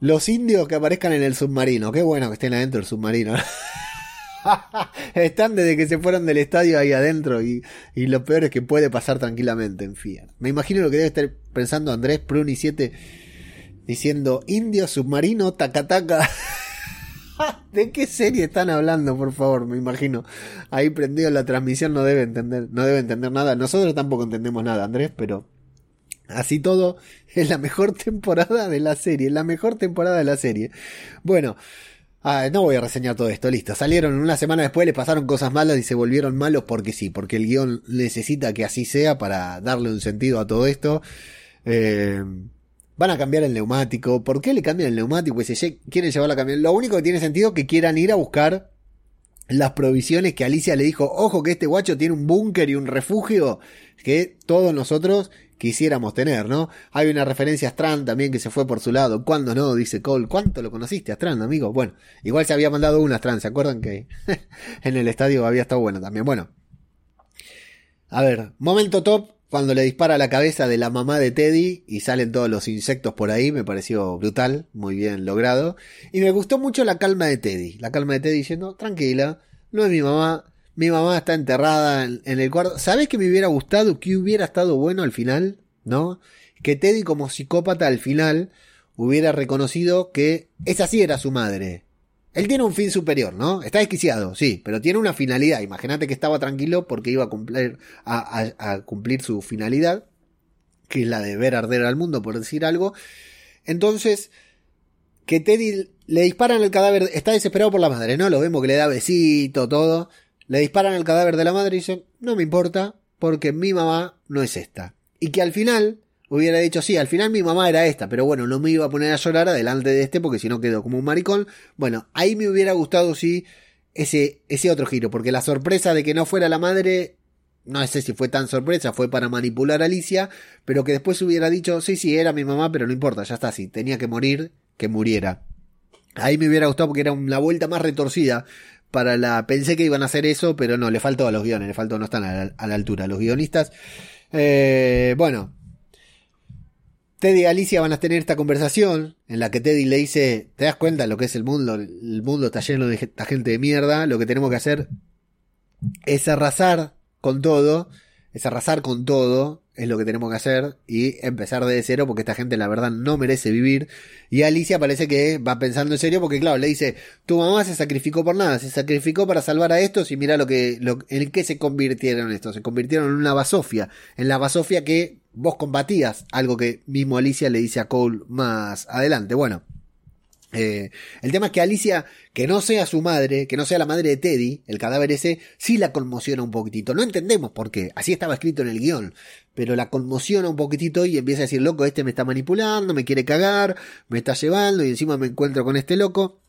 Los indios que aparezcan en el submarino. Qué bueno que estén adentro del submarino. Están desde que se fueron del estadio ahí adentro y, y, lo peor es que puede pasar tranquilamente en Fiat. Me imagino lo que debe estar pensando Andrés Pruni 7 diciendo indio submarino taca taca. ¿De qué serie están hablando, por favor? Me imagino. Ahí prendido la transmisión no debe entender, no debe entender nada. Nosotros tampoco entendemos nada, Andrés, pero Así todo, es la mejor temporada de la serie, la mejor temporada de la serie. Bueno, ah, no voy a reseñar todo esto, listo. Salieron una semana después, le pasaron cosas malas y se volvieron malos porque sí, porque el guion necesita que así sea para darle un sentido a todo esto. Eh, van a cambiar el neumático. ¿Por qué le cambian el neumático? Pues si quieren llevarlo a cambiar. Lo único que tiene sentido es que quieran ir a buscar las provisiones que Alicia le dijo, ojo que este guacho tiene un búnker y un refugio que todos nosotros quisiéramos tener, ¿no? Hay una referencia a Strand también que se fue por su lado. ¿Cuándo no? Dice Cole. ¿Cuánto lo conociste a Strand, amigo? Bueno, igual se había mandado una Strand, ¿se acuerdan que en el estadio había estado bueno también? Bueno. A ver, momento top cuando le dispara la cabeza de la mamá de Teddy y salen todos los insectos por ahí, me pareció brutal, muy bien logrado. Y me gustó mucho la calma de Teddy. La calma de Teddy diciendo, tranquila, no es mi mamá, mi mamá está enterrada en, el cuarto. ¿Sabes que me hubiera gustado? Que hubiera estado bueno al final, ¿no? Que Teddy como psicópata al final hubiera reconocido que esa sí era su madre. Él tiene un fin superior, ¿no? Está desquiciado, sí, pero tiene una finalidad. Imagínate que estaba tranquilo porque iba a cumplir, a, cumplir su finalidad, que es la de ver arder al mundo, por decir algo. Entonces, que Teddy le disparan el cadáver, está desesperado por la madre, ¿no? Lo vemos que le da besito, todo. Le disparan el cadáver de la madre y dice, no me importa, porque mi mamá no es esta. Y que al final hubiera dicho, sí, al final mi mamá era esta, pero bueno, no me iba a poner a llorar adelante de este porque si no quedó como un maricón. Bueno, ahí me hubiera gustado, sí, ese, ese otro giro, porque la sorpresa de que no fuera la madre, no sé si fue tan sorpresa, fue para manipular a Alicia, pero que después hubiera dicho, sí, sí, era mi mamá, pero no importa, ya está, sí, tenía que morir, que muriera. Ahí me hubiera gustado porque era una vuelta más retorcida para la... Pensé que iban a hacer eso, pero no, le faltó a los guiones, le faltó, no están a la, altura. Los guionistas... Eh, bueno, Teddy y Alicia van a tener esta conversación en la que Teddy le dice, ¿te das cuenta lo que es el mundo? El mundo está lleno de gente de mierda, lo que tenemos que hacer es arrasar con todo, es arrasar con todo, es lo que tenemos que hacer y empezar de cero porque esta gente la verdad no merece vivir. Y Alicia parece que va pensando en serio porque claro, le dice, tu mamá se sacrificó por nada, se sacrificó para salvar a estos y mira lo que, en qué se convirtieron estos, se convirtieron en una basofia, en la basofia que vos combatías, algo que mismo Alicia le dice a Cole más adelante. Bueno, eh, el tema es que Alicia, que no sea su madre, que no sea la madre de Teddy, el cadáver ese, sí la conmociona un poquitito. No entendemos por qué, así estaba escrito en el guion, pero la conmociona un poquitito y empieza a decir, loco, este me está manipulando, me quiere cagar, me está llevando y encima me encuentro con este loco.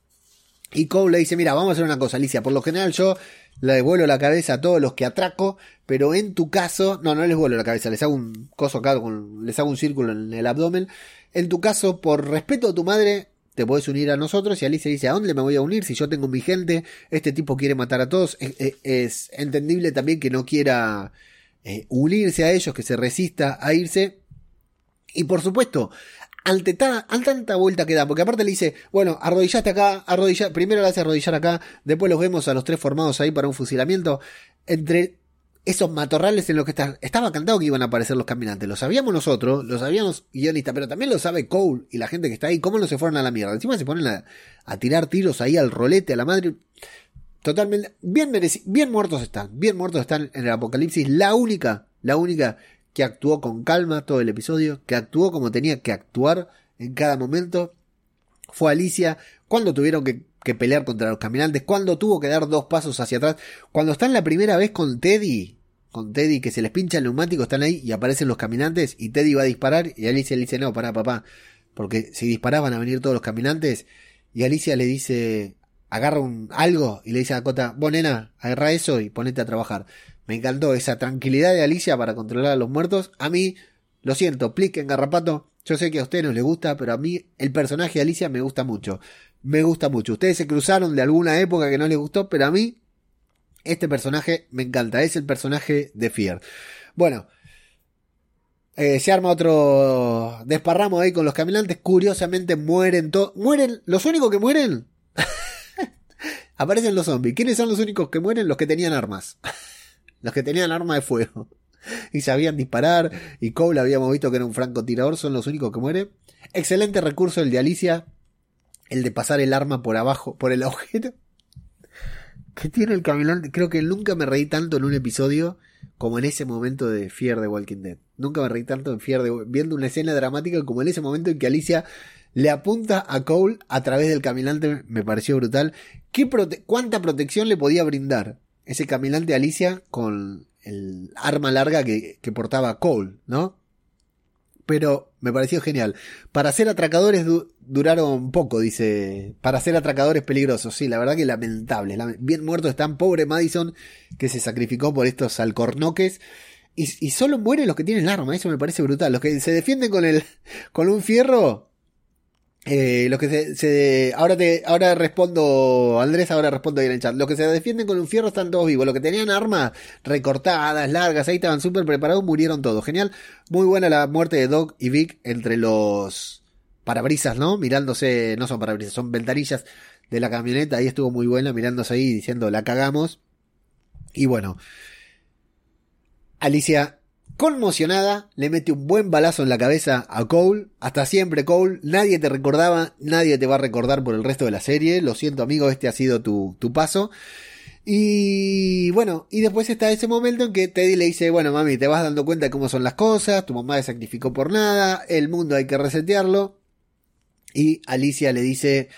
Y Cole le dice, mira, vamos a hacer una cosa, Alicia, por lo general yo le devuelvo la cabeza a todos los que atraco, pero en tu caso, no, no les vuelvo la cabeza, les hago un coso acá, les hago un círculo en el abdomen. En tu caso, por respeto a tu madre, te puedes unir a nosotros. Y Alicia dice, ¿a dónde me voy a unir? Si yo tengo mi gente, este tipo quiere matar a todos. Es, entendible también que no quiera eh, unirse a ellos, que se resista a irse. Y por supuesto, ante, tanta vuelta que da, porque aparte le dice, bueno, arrodillaste acá, arrodillar, primero le hace arrodillar acá, después los vemos a los tres formados ahí para un fusilamiento. Entre esos matorrales en los que están. Estaba cantado que iban a aparecer los caminantes. Lo sabíamos nosotros, lo sabíamos guionistas, pero también lo sabe Cole y la gente que está ahí. ¿Cómo no se fueron a la mierda? Encima se ponen a, tirar tiros ahí al rolete, a la madre. Totalmente. Bien bien muertos están. Bien muertos están en el apocalipsis. La única, la única que actuó con calma todo el episodio, que actuó como tenía que actuar en cada momento, fue Alicia. Cuando tuvieron que que pelear contra los caminantes, cuando tuvo que dar dos pasos hacia atrás, cuando está en la primera vez con Teddy, con Teddy que se les pincha el neumático, están ahí y aparecen los caminantes y Teddy va a disparar y Alicia le dice, no, para papá, porque si disparas van a venir todos los caminantes y Alicia le dice, agarra un algo y le dice a Dakota, vos nena, agarra eso y ponete a trabajar. Me encantó esa tranquilidad de Alicia para controlar a los muertos. A mí, lo siento, plique en garrapato. Yo sé que a usted no le gusta, pero a mí el personaje de Alicia me gusta mucho. Me gusta mucho. Ustedes se cruzaron de alguna época que no les gustó, pero a mí este personaje me encanta. Es el personaje de Fear. Bueno, eh, se arma otro desparramo ahí con los caminantes. Curiosamente mueren todos. Mueren. Los únicos que mueren. Aparecen los zombies. ¿Quiénes son los únicos que mueren? Los que tenían armas. los que tenían arma de fuego. y sabían disparar. Y Cole habíamos visto que era un francotirador. Son los únicos que mueren. Excelente recurso el de Alicia. El de pasar el arma por abajo, por el agujero. ¿Qué tiene el caminante? Creo que nunca me reí tanto en un episodio como en ese momento de Fear de Walking Dead. Nunca me reí tanto en Fear de viendo una escena dramática como en ese momento en que Alicia le apunta a Cole a través del caminante. Me pareció brutal. ¿Qué ¿Cuánta protección le podía brindar ese caminante a Alicia con el arma larga que, que portaba Cole, ¿no? Pero me pareció genial. Para ser atracadores duraron poco, dice. Para ser atracadores peligrosos, sí, la verdad que lamentable. bien muerto están, pobre Madison, que se sacrificó por estos alcornoques. Y, y solo mueren los que tienen el arma, eso me parece brutal. Los que se defienden con el, con un fierro, eh, que se, se, ahora te, ahora respondo, Andrés, ahora respondo ahí en el chat. Los que se defienden con un fierro están todos vivos. Los que tenían armas recortadas, largas, ahí estaban súper preparados, murieron todos. Genial. Muy buena la muerte de Doc y Vic entre los parabrisas, ¿no? Mirándose, no son parabrisas, son ventanillas de la camioneta. Ahí estuvo muy buena, mirándose ahí diciendo la cagamos. Y bueno. Alicia Conmocionada, le mete un buen balazo en la cabeza a Cole. Hasta siempre, Cole. Nadie te recordaba, nadie te va a recordar por el resto de la serie. Lo siento, amigo, este ha sido tu, tu paso. Y bueno, y después está ese momento en que Teddy le dice, bueno, mami, te vas dando cuenta de cómo son las cosas, tu mamá se sacrificó por nada, el mundo hay que resetearlo. Y Alicia le dice,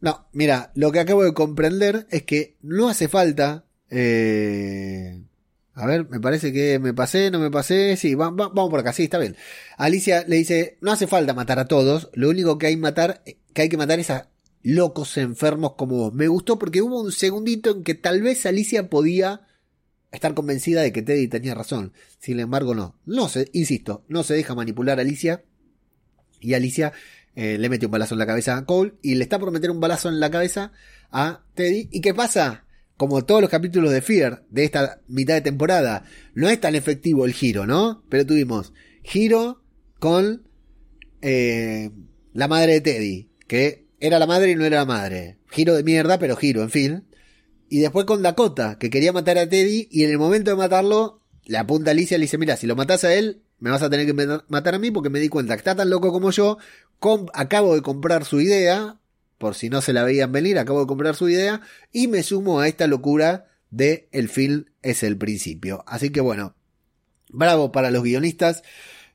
no, mira, lo que acabo de comprender es que no hace falta eh, a ver, me parece que me pasé, no me pasé. Sí, vamos por acá, sí, está bien. Alicia le dice, no hace falta matar a todos, lo único que hay, matar, que, hay que matar es a locos enfermos como vos. Me gustó porque hubo un segundito en que tal vez Alicia podía estar convencida de que Teddy tenía razón. Sin embargo, no. No se, insisto, no se deja manipular a Alicia. Y Alicia eh, le mete un balazo en la cabeza a Cole y le está por meter un balazo en la cabeza a Teddy. ¿Y qué pasa? Como todos los capítulos de Fear de esta mitad de temporada, no es tan efectivo el giro, ¿no? Pero tuvimos giro con eh, la madre de Teddy, que era la madre y no era la madre. Giro de mierda, pero giro, en fin. Y después con Dakota, que quería matar a Teddy y en el momento de matarlo, le apunta a Alicia y le dice, mira, si lo matas a él, me vas a tener que matar a mí porque me di cuenta que está tan loco como yo, acabo de comprar su idea, por si no se la veían venir, acabo de comprar su idea y me sumo a esta locura de el film es el principio. Así que bueno, bravo para los guionistas.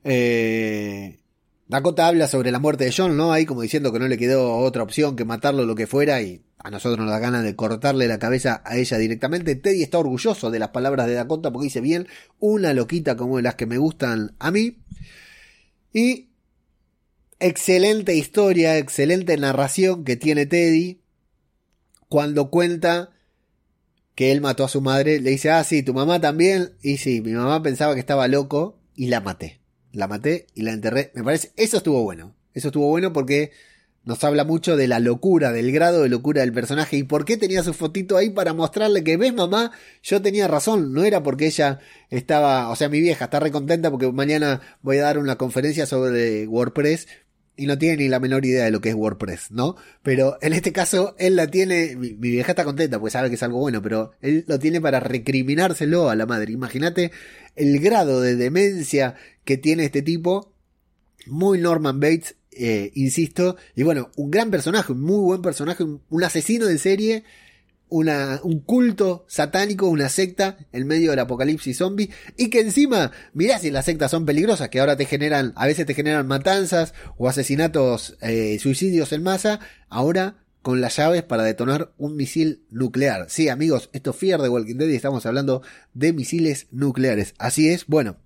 Eh, Dakota habla sobre la muerte de John, ¿no? Ahí como diciendo que no le quedó otra opción que matarlo lo que fuera y a nosotros nos da ganas de cortarle la cabeza a ella directamente. Teddy está orgulloso de las palabras de Dakota porque dice bien, una loquita como las que me gustan a mí. Y excelente historia, excelente narración que tiene Teddy cuando cuenta que él mató a su madre. Le dice, ah, sí, tu mamá también. Y sí, mi mamá pensaba que estaba loco y la maté. La maté y la enterré. Me parece, eso estuvo bueno. Eso estuvo bueno porque nos habla mucho de la locura, del grado de locura del personaje y por qué tenía su fotito ahí para mostrarle que, ves mamá, yo tenía razón, no era porque ella estaba, o sea, mi vieja está recontenta porque mañana voy a dar una conferencia sobre WordPress y no tiene ni la menor idea de lo que es WordPress, ¿no? Pero en este caso, él la tiene, mi, vieja está contenta porque sabe que es algo bueno, pero él lo tiene para recriminárselo a la madre. Imagínate el grado de demencia que tiene este tipo, muy Norman Bates, eh, insisto, y bueno, un gran personaje, un muy buen personaje, un asesino de serie una, un culto satánico, una secta en medio del apocalipsis zombie y que encima, mirá si las sectas son peligrosas, que ahora te generan, a veces te generan matanzas o asesinatos, eh, suicidios en masa, ahora con las llaves para detonar un misil nuclear. Sí, amigos, esto es Fear de Walking Dead y estamos hablando de misiles nucleares. Así es, bueno.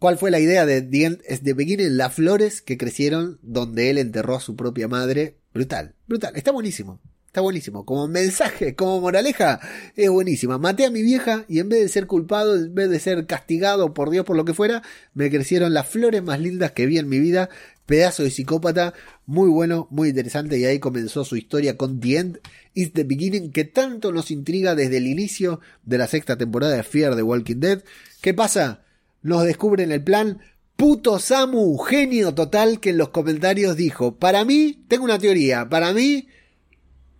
¿Cuál fue la idea de The End the Beginning? Las flores que crecieron donde él enterró a su propia madre. Brutal, brutal, está buenísimo. Está buenísimo. Como mensaje, como moraleja, es buenísima. Maté a mi vieja y en vez de ser culpado, en vez de ser castigado por Dios por lo que fuera, me crecieron las flores más lindas que vi en mi vida. Pedazo de psicópata, muy bueno, muy interesante. Y ahí comenzó su historia con The End is the Beginning, que tanto nos intriga desde el inicio de la sexta temporada de Fear the Walking Dead. ¿Qué pasa? Nos descubren el plan. Puto Samu, genio total, que en los comentarios dijo: Para mí, tengo una teoría. Para mí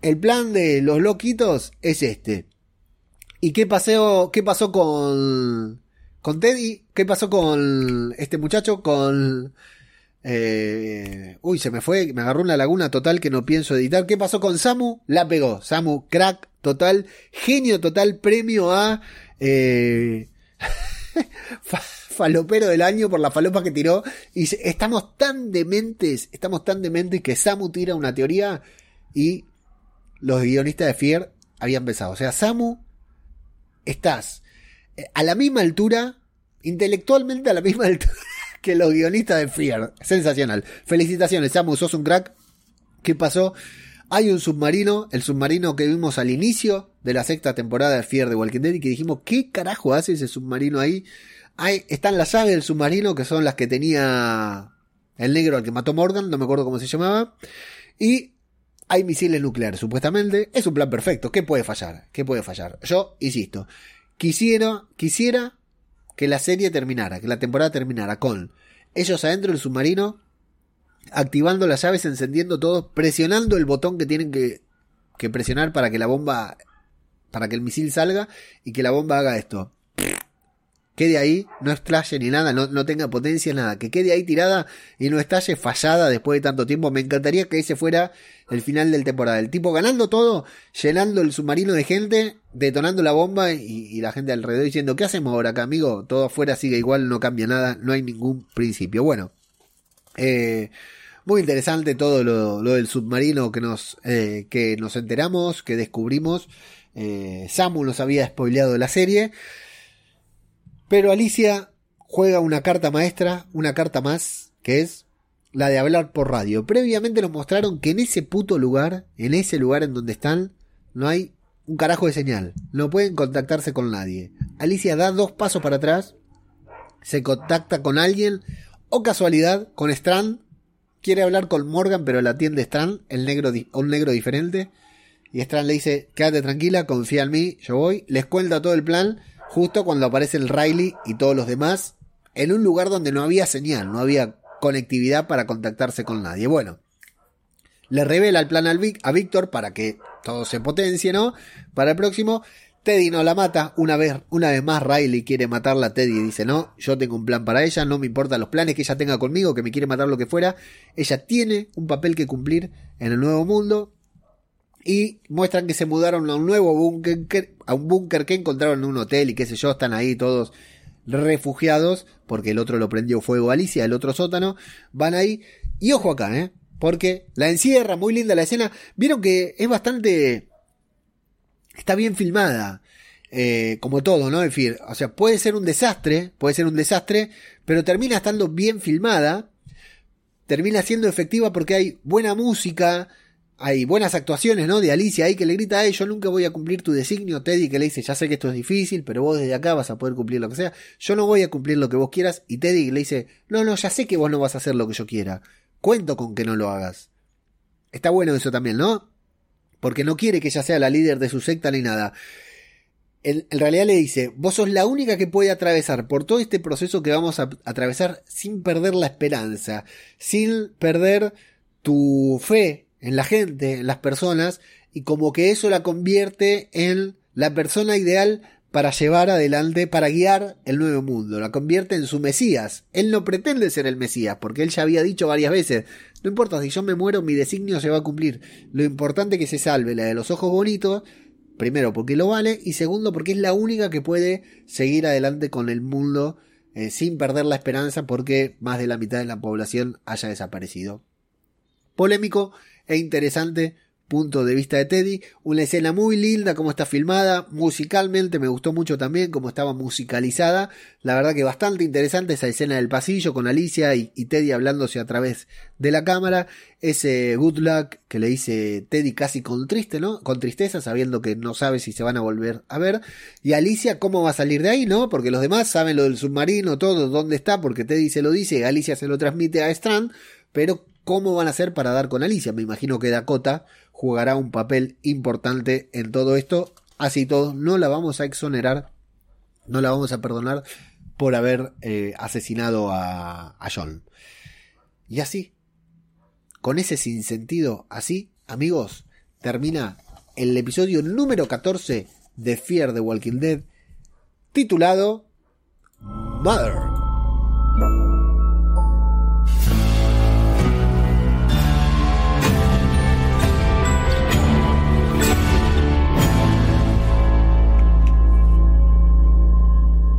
el plan de los loquitos es este. ¿Y qué pasó, qué pasó con, con Teddy? ¿Qué pasó con este muchacho? Con... Eh, uy, se me fue, me agarró una laguna total que no pienso editar. ¿Qué pasó con Samu? La pegó. Samu, crack total, genio total, premio a... Eh, falopero del año por la falopa que tiró. Y estamos tan dementes, estamos tan dementes que Samu tira una teoría y los guionistas de Fear habían pensado. O sea, Samu, estás eh, a la misma altura, intelectualmente a la misma altura que los guionistas de Fear. Sensacional. Felicitaciones, Samu, sos un crack. ¿Qué pasó? Hay un submarino, el submarino que vimos al inicio de la sexta temporada de Fear de Walking Dead y que dijimos, ¿qué carajo hace ese submarino ahí? Hay, están las aves del submarino que son las que tenía el negro al que mató Morgan, no me acuerdo cómo se llamaba. Y hay misiles nucleares, supuestamente. Es un plan perfecto. ¿Qué puede fallar? ¿Qué puede fallar? Yo, insisto, quisiera, quisiera que la serie terminara, que la temporada terminara con ellos adentro del submarino, activando las llaves, encendiendo todo, presionando el botón que tienen que, que presionar para que la bomba, para que el misil salga y que la bomba haga esto quede ahí, no estalle ni nada, no, tenga potencia, nada, que quede ahí tirada y no estalle fallada después de tanto tiempo. Me encantaría que ese fuera el final del temporada. El tipo ganando todo, llenando el submarino de gente, detonando la bomba y, la gente alrededor diciendo, ¿qué hacemos ahora acá, amigo? Todo afuera sigue igual, no cambia nada, no hay ningún principio. Bueno, eh, muy interesante todo lo, del submarino que nos, eh, que nos enteramos, que descubrimos. Eh, Samu nos había spoileado la serie. Pero Alicia juega una carta maestra, una carta más, que es la de hablar por radio. Previamente nos mostraron que en ese puto lugar, en ese lugar en donde están, no hay un carajo de señal. No pueden contactarse con nadie. Alicia da dos pasos para atrás, se contacta con alguien, o casualidad, con Strand. Quiere hablar con Morgan, pero la atiende Strand, el negro, un negro diferente. Y Strand le dice, quédate tranquila, confía en mí, yo voy. Les cuenta todo el plan justo cuando aparece el Riley y todos los demás, en un lugar donde no había señal, no había conectividad para contactarse con nadie. Bueno, le revela el plan a Víctor para que todo se potencie, ¿no? Para el próximo, Teddy no la mata. Una vez, una vez más, Riley quiere matarla. Teddy dice: No, yo tengo un plan para ella. No me importan los planes que ella tenga conmigo, que me quiere matar lo que fuera. Ella tiene un papel que cumplir en el nuevo mundo y muestran que se mudaron a un nuevo búnker, a un búnker que encontraron en un hotel y qué sé yo, están ahí todos refugiados, porque el otro lo prendió fuego Alicia, el otro sótano, van ahí, y ojo acá, ¿eh? Porque la encierra, muy linda la escena, vieron que es bastante... está bien filmada, eh, como todo, ¿no? En fin, o sea, puede ser un desastre, puede ser un desastre, pero termina estando bien filmada, termina siendo efectiva porque hay buena música, hay buenas actuaciones, ¿no? De Alicia ahí que le grita, yo nunca voy a cumplir tu designio. Teddy que le dice, ya sé que esto es difícil, pero vos desde acá vas a poder cumplir lo que sea. Yo no voy a cumplir lo que vos quieras. Y Teddy le dice, no, no, ya sé que vos no vas a hacer lo que yo quiera. Cuento con que no lo hagas. Está bueno eso también, ¿no? Porque no quiere que ella sea la líder de su secta ni nada. En, realidad le dice, vos sos la única que puede atravesar por todo este proceso que vamos a atravesar sin perder la esperanza, sin perder tu fe en la gente, en las personas, y como que eso la convierte en la persona ideal para llevar adelante, para guiar el nuevo mundo, la convierte en su Mesías. Él no pretende ser el Mesías, porque él ya había dicho varias veces, no importa si yo me muero, mi designio se va a cumplir. Lo importante es que se salve la de los ojos bonitos, primero porque lo vale, y segundo porque es la única que puede seguir adelante con el mundo eh, sin perder la esperanza porque más de la mitad de la población haya desaparecido. Polémico e interesante punto de vista de Teddy. Una escena muy linda, como está filmada, musicalmente me gustó mucho también, como estaba musicalizada. La verdad que bastante interesante esa escena del pasillo con Alicia y, Teddy hablándose a través de la cámara. Ese good luck que le dice Teddy casi con triste, ¿no? Con tristeza, sabiendo que no sabe si se van a volver a ver. Y Alicia, ¿cómo va a salir de ahí, no? Porque los demás saben lo del submarino, todo, dónde está, porque Teddy se lo dice y Alicia se lo transmite a Strand. Pero, ¿cómo van a hacer para dar con Alicia? Me imagino que Dakota jugará un papel importante en todo esto. Así todo, no la vamos a exonerar, no la vamos a perdonar por haber eh, asesinado a, a John. Y así, con ese sinsentido, así, amigos, termina el episodio número 14 de Fear the Walking Dead, titulado Mother.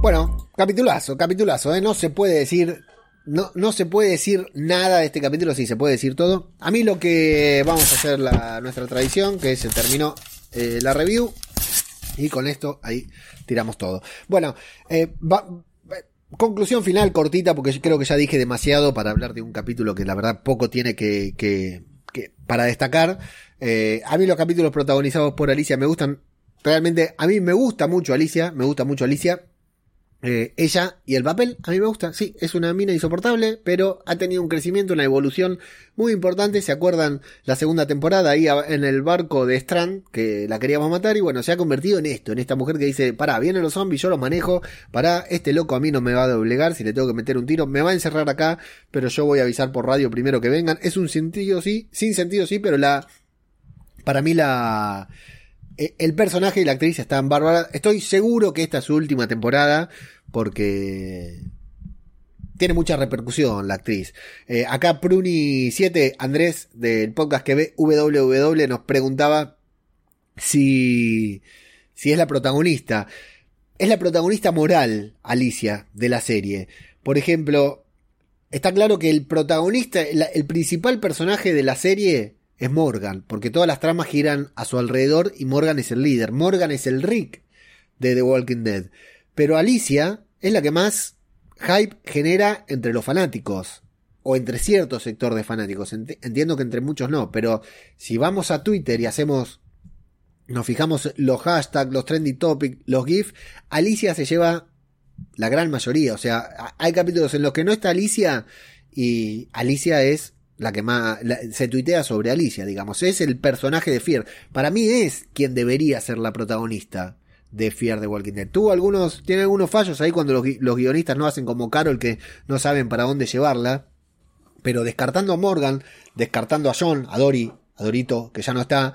Bueno, capitulazo, capitulazo, ¿eh? No se puede decir. No, no se puede decir nada de este capítulo, sí se puede decir todo. A mí lo que vamos a hacer la, nuestra tradición, que se terminó eh, la review. Y con esto ahí tiramos todo. Bueno, eh, conclusión final cortita, porque creo que ya dije demasiado para hablar de un capítulo que la verdad poco tiene que, para destacar. A mí los capítulos protagonizados por Alicia me gustan. Realmente, a mí me gusta mucho Alicia, me gusta mucho Alicia. Eh, ella y el papel, a mí me gusta, sí, es una mina insoportable, pero ha tenido un crecimiento, una evolución muy importante. ¿Se acuerdan la segunda temporada ahí en el barco de Strand, que la queríamos matar? Y bueno, se ha convertido en esto, en esta mujer que dice, pará, vienen los zombies, yo los manejo, pará, este loco a mí no me va a doblegar, si le tengo que meter un tiro, me va a encerrar acá, pero yo voy a avisar por radio primero que vengan. Es un sentido sí, sin sentido sí, pero la, para mí la, el personaje y la actriz están bárbaras. Estoy seguro que esta es su última temporada porque tiene mucha repercusión la actriz. Eh, acá Pruni7, Andrés del podcast que ve WWW nos preguntaba si, si es la protagonista. Es la protagonista moral, Alicia, de la serie. Por ejemplo, está claro que el protagonista, el principal personaje de la serie es Morgan, porque todas las tramas giran a su alrededor y Morgan es el líder. Morgan es el Rick de The Walking Dead. Pero Alicia es la que más hype genera entre los fanáticos. O entre cierto sector de fanáticos. Entiendo que entre muchos no. Pero si vamos a Twitter y hacemos. Nos fijamos los hashtags, los trendy topics, los GIFs. Alicia se lleva la gran mayoría. O sea, hay capítulos en los que no está Alicia. Y Alicia es la que más se tuitea sobre Alicia, digamos. Es el personaje de Fear. Para mí es quien debería ser la protagonista de Fear de Walking Dead. Tuvo algunos, tiene algunos fallos ahí cuando los, guionistas no hacen como Carol que no saben para dónde llevarla. Pero descartando a Morgan, descartando a John, a Dory, a Dorito, que ya no está.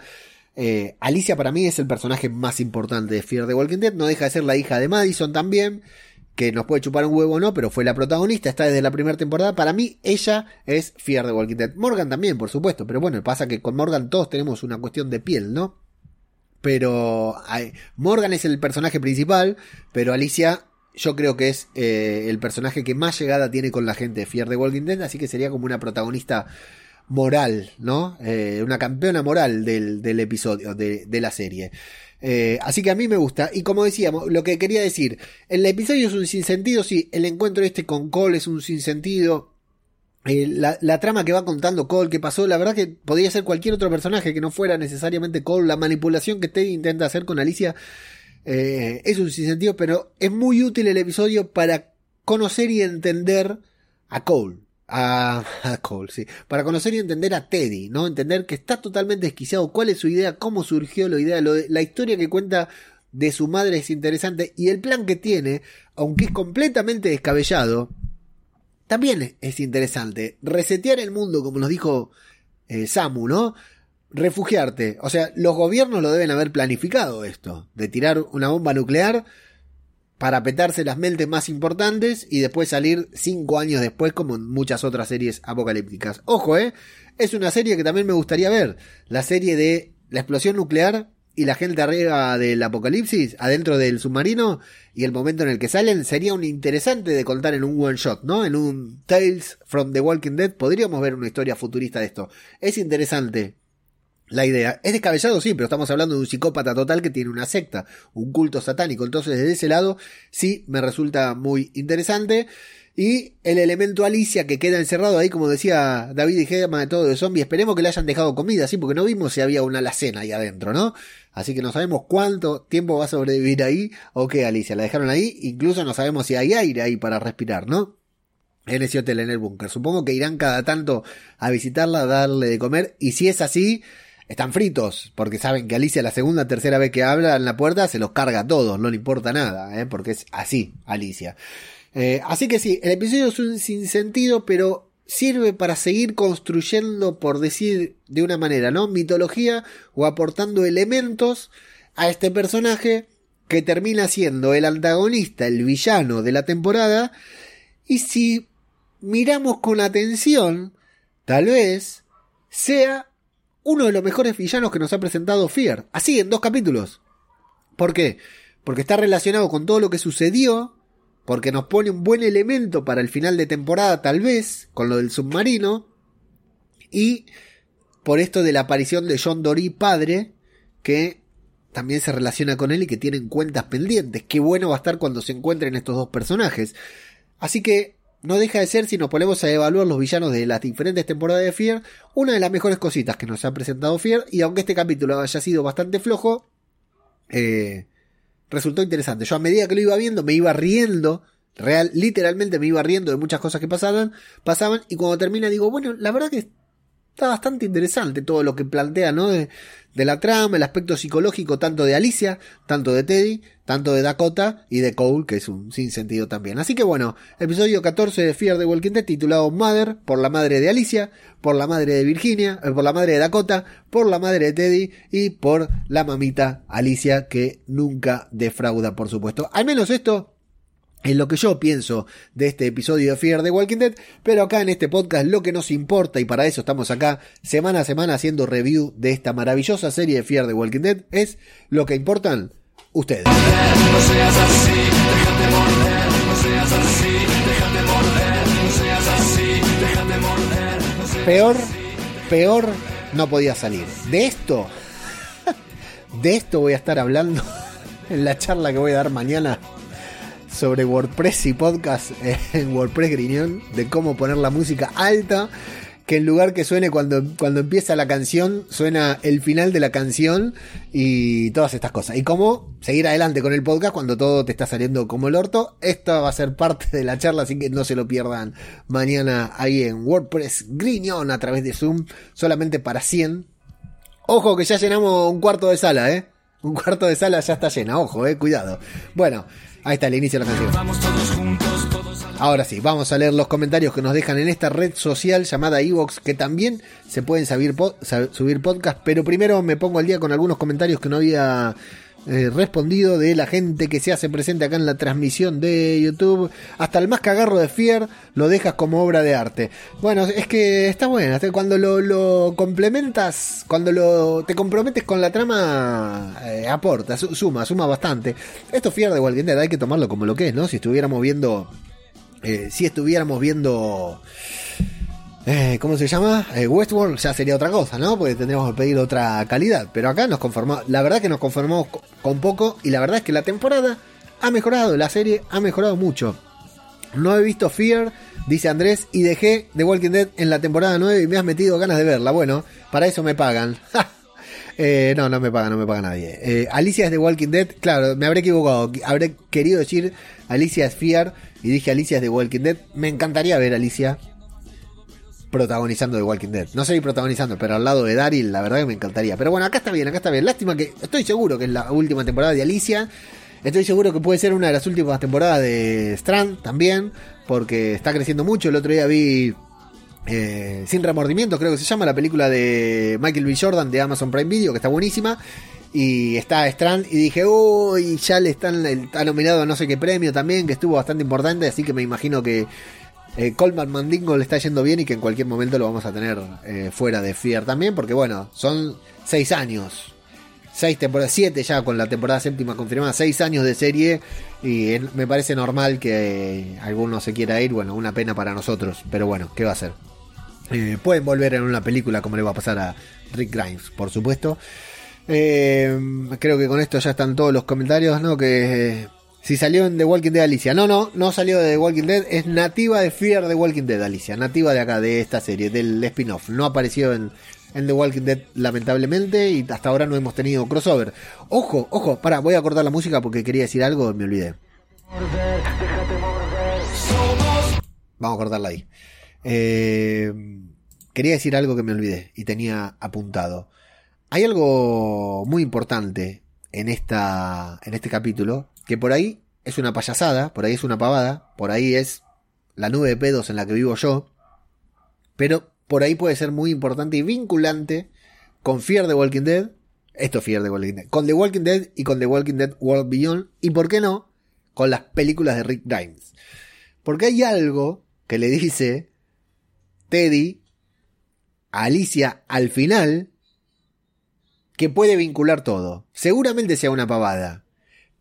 Eh, Alicia para mí es el personaje más importante de Fear the Walking Dead. No deja de ser la hija de Madison también que nos puede chupar un huevo o no, pero fue la protagonista, está desde la primera temporada. Para mí, ella es Fear the Walking Dead. Morgan también, por supuesto, pero bueno, pasa que con Morgan todos tenemos una cuestión de piel, ¿no? Pero Morgan es el personaje principal, pero Alicia yo creo que es eh, el personaje que más llegada tiene con la gente de the Walking Dead, así que sería como una protagonista moral, ¿no? Eh, una campeona moral del, del episodio, de, de la serie. Eh, así que a mí me gusta. Y como decíamos, lo que quería decir, el episodio es un sinsentido, sí, el encuentro este con Cole es un sinsentido. Eh, la, trama que va contando Cole, que pasó, la verdad que podría ser cualquier otro personaje que no fuera necesariamente Cole. La manipulación que Teddy intenta hacer con Alicia es un sinsentido, pero es muy útil el episodio para conocer y entender a Cole a, Cole, sí, para conocer y entender a Teddy, ¿no? Entender que está totalmente desquiciado, cuál es su idea, cómo surgió la idea, la historia que cuenta de su madre es interesante y el plan que tiene, aunque es completamente descabellado, también es interesante. Resetear el mundo, como nos dijo eh, Samu, ¿no? Refugiarte. O sea, los gobiernos lo deben haber planificado esto, de tirar una bomba nuclear para petarse las mentes más importantes y después salir cinco años después como en muchas otras series apocalípticas. Ojo, eh, es una serie que también me gustaría ver, la serie de la explosión nuclear y la gente arriba del apocalipsis, adentro del submarino, y el momento en el que salen, sería un interesante de contar en un one shot, ¿no? En un Tales from the Walking Dead, podríamos ver una historia futurista de esto. Es interesante la idea. Es descabellado, sí, pero estamos hablando de un psicópata total que tiene una secta, un culto satánico. Entonces, desde ese lado, sí, me resulta muy interesante. Y el elemento Alicia que queda encerrado ahí, como decía David y Gema de todo de zombie, esperemos que le hayan dejado comida, sí, porque no vimos si había una alacena ahí adentro, ¿no? Así que no sabemos cuánto tiempo va a sobrevivir ahí o qué, Alicia, la dejaron ahí, incluso no sabemos si hay aire ahí para respirar, ¿no? En ese hotel, en el búnker. Supongo que irán cada tanto a visitarla, a darle de comer, y si es así, están fritos, porque saben que Alicia la segunda, tercera vez que habla en la puerta se los carga a todos, no le importa nada, ¿eh? porque es así, Alicia. Eh, así que sí, el episodio es un sinsentido, pero sirve para seguir construyendo, por decir de una manera, ¿no? Mitología o aportando elementos a este personaje que termina siendo el antagonista, el villano de la temporada. Y si miramos con atención, tal vez sea uno de los mejores villanos que nos ha presentado Fear. Así, en dos capítulos. ¿Por qué? Porque está relacionado con todo lo que sucedió porque nos pone un buen elemento para el final de temporada tal vez, con lo del submarino, y por esto de la aparición de John Dory padre, que también se relaciona con él y que tienen cuentas pendientes. Qué bueno va a estar cuando se encuentren estos dos personajes. Así que no deja de ser, si nos ponemos a evaluar los villanos de las diferentes temporadas de Fear, una de las mejores cositas que nos ha presentado Fear, y aunque este capítulo haya sido bastante flojo, eh, resultó interesante. Yo a medida que lo iba viendo me iba riendo, real, literalmente me iba riendo de muchas cosas que pasaban, pasaban y cuando termina digo, bueno, la verdad que está bastante interesante todo lo que plantea, ¿no? De, de, la trama, el aspecto psicológico tanto de Alicia, tanto de Teddy, tanto de Dakota y de Cole, que es un sinsentido también. Así que bueno, episodio 14 de Fear the Walking Dead titulado Mother, por la madre de Alicia, por la madre de Virginia, eh, por la madre de Dakota, por la madre de Teddy y por la mamita Alicia, que nunca defrauda, por supuesto. Al menos esto en lo que yo pienso de este episodio de Fear the Walking Dead, pero acá en este podcast lo que nos importa y para eso estamos acá semana a semana haciendo review de esta maravillosa serie de Fear the Walking Dead es lo que importan ustedes. Peor, peor no podía salir. De esto, de esto voy a estar hablando en la charla que voy a dar mañana sobre WordPress y podcast en WordPress Griñón, de cómo poner la música alta, que en lugar que suene cuando, cuando empieza la canción, suena el final de la canción y todas estas cosas. Y cómo seguir adelante con el podcast cuando todo te está saliendo como el orto. Esto va a ser parte de la charla, así que no se lo pierdan mañana ahí en WordPress Griñón a través de Zoom, solamente para 100. Ojo que ya llenamos un cuarto de sala, ¿eh? Un cuarto de sala ya está llena, ojo, eh, cuidado. Bueno, Ahí está el inicio de la canción. Ahora sí, vamos a leer los comentarios que nos dejan en esta red social llamada Evox, que también se pueden subir, subir podcast, pero primero me pongo al día con algunos comentarios que no había eh, respondido de la gente que se hace presente acá en la transmisión de YouTube. Hasta el más cagarro de Fier lo dejas como obra de arte. Bueno, es que está bueno. Cuando lo, complementas, cuando lo te comprometes con la trama, eh, aporta, suma, suma bastante. Esto Fier de Walking Dead hay que tomarlo como lo que es, ¿no? Si estuviéramos viendo. Eh, si estuviéramos viendo eh, ¿cómo se llama? Eh, Westworld ya sería otra cosa, ¿no? Porque tendríamos que pedir otra calidad. Pero acá nos conformamos, la verdad que nos conformamos con poco y la verdad es que la temporada ha mejorado, la serie ha mejorado mucho. No he visto Fear, dice Andrés, y dejé The Walking Dead en la temporada 9 y me has metido ganas de verla. Bueno, para eso me pagan. Eh, no, no me paga, no me paga nadie. Alicia es The Walking Dead, claro, me habré equivocado. Habré querido decir Alicia es Fear y dije Alicia es The Walking Dead. Me encantaría ver Alicia protagonizando The Walking Dead. No sé protagonizando, pero al lado de Daryl, la verdad que me encantaría. Pero bueno, acá está bien, acá está bien. Lástima que estoy seguro que es la última temporada de Alicia. Estoy seguro que puede ser una de las últimas temporadas de Strand también, porque está creciendo mucho. El otro día vi eh, Sin Remordimiento, creo que se llama, la película de Michael B. Jordan de Amazon Prime Video, que está buenísima. Y está Strand y dije, uy, ya le están, está nominado a no sé qué premio también, que estuvo bastante importante, así que me imagino que eh, Coleman Mandingo le está yendo bien y que en cualquier momento lo vamos a tener eh, fuera de Fear también, porque bueno, son seis años. Seis temporadas, siete ya con la temporada séptima confirmada, seis años de serie y me parece normal que alguno se quiera ir, bueno, una pena para nosotros, pero bueno, ¿qué va a ser? Eh, pueden volver en una película como le va a pasar a Rick Grimes, por supuesto. Eh, creo que con esto ya están todos los comentarios, ¿no? Que si salió en The Walking Dead Alicia. No, no, no salió de The Walking Dead. Es nativa de Fear The Walking Dead Alicia. Nativa de acá, de esta serie, del spin-off. No apareció en, en The Walking Dead, lamentablemente, y hasta ahora no hemos tenido crossover. Ojo, ojo, para, voy a cortar la música porque quería decir algo y me olvidé. Vamos a cortarla ahí. Eh, quería decir algo que me olvidé y tenía apuntado. Hay algo muy importante en, esta, en este capítulo, que por ahí es una payasada, por ahí es una pavada, por ahí es la nube de pedos en la que vivo yo, pero por ahí puede ser muy importante y vinculante con Fear the Walking Dead, esto Fear the Walking Dead, con The Walking Dead y con The Walking Dead World Beyond, y por qué no, con las películas de Rick Grimes. Porque hay algo que le dice Teddy a Alicia al final que puede vincular todo. Seguramente sea una pavada,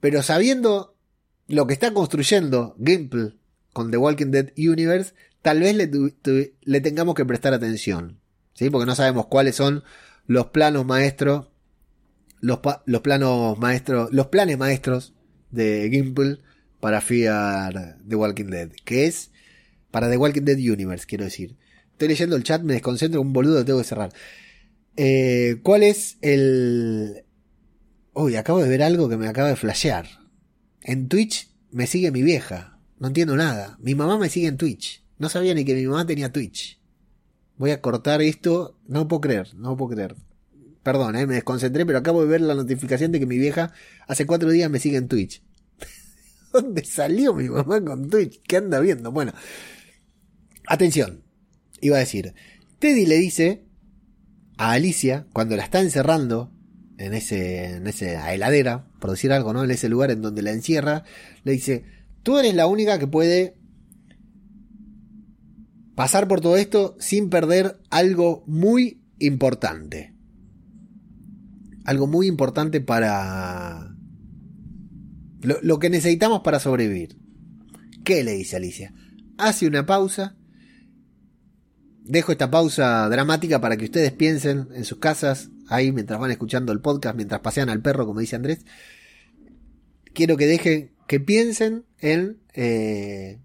pero sabiendo lo que está construyendo Gimple con The Walking Dead Universe, tal vez le, tengamos que prestar atención. ¿sí? Porque no sabemos cuáles son los planos maestros, los, planos maestros, los planes maestros de Gimple para Fear The Walking Dead, que es para The Walking Dead Universe, quiero decir. Estoy leyendo el chat, me desconcentro, un boludo, tengo que cerrar. Eh, ¿Cuál es el... Uy, acabo de ver algo que me acaba de flashear. En Twitch me sigue mi vieja. No entiendo nada. Mi mamá me sigue en Twitch. No sabía ni que mi mamá tenía Twitch. Voy a cortar esto. No puedo creer, no puedo creer. Perdón, eh, me desconcentré, pero acabo de ver la notificación de que mi vieja hace cuatro días me sigue en Twitch. ¿Dónde salió mi mamá con Twitch? ¿Qué anda viendo? Bueno, Atención, iba a decir, Teddy le dice a Alicia, cuando la está encerrando en ese, en esa heladera, por decir algo, ¿no? En ese lugar en donde la encierra, le dice, tú eres la única que puede pasar por todo esto sin perder algo muy importante. Algo muy importante para... Lo, lo que necesitamos para sobrevivir. ¿Qué le dice Alicia? Hace una pausa dejo esta pausa dramática para que ustedes piensen en sus casas, ahí mientras van escuchando el podcast, mientras pasean al perro, como dice Andrés. Quiero que dejen, que piensen en eh,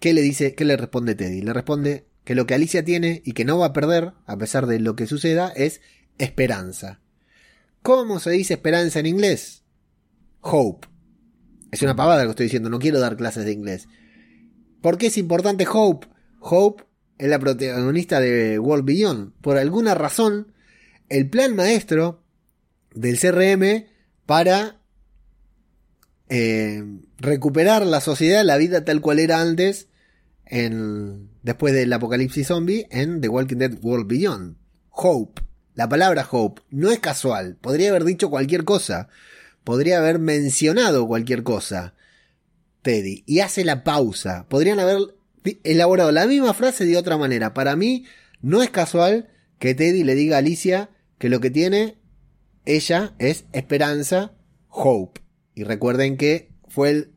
qué le dice, qué le responde Teddy. Le responde que lo que Alicia tiene y que no va a perder, a pesar de lo que suceda, es esperanza. ¿Cómo se dice esperanza en inglés? Hope. Es una pavada lo que estoy diciendo, no quiero dar clases de inglés. ¿Por qué es importante Hope? Hope es la protagonista de World Beyond. Por alguna razón, el plan maestro del CRM para eh, recuperar la sociedad, la vida tal cual era antes, en, después del apocalipsis zombie, en The Walking Dead World Beyond. Hope. La palabra hope no es casual. Podría haber dicho cualquier cosa. Podría haber mencionado cualquier cosa. Teddy. Y hace la pausa. Podrían haber elaborado la misma frase de otra manera. Para mí, no es casual que Teddy le diga a Alicia que lo que tiene ella es esperanza, hope. Y recuerden que fue el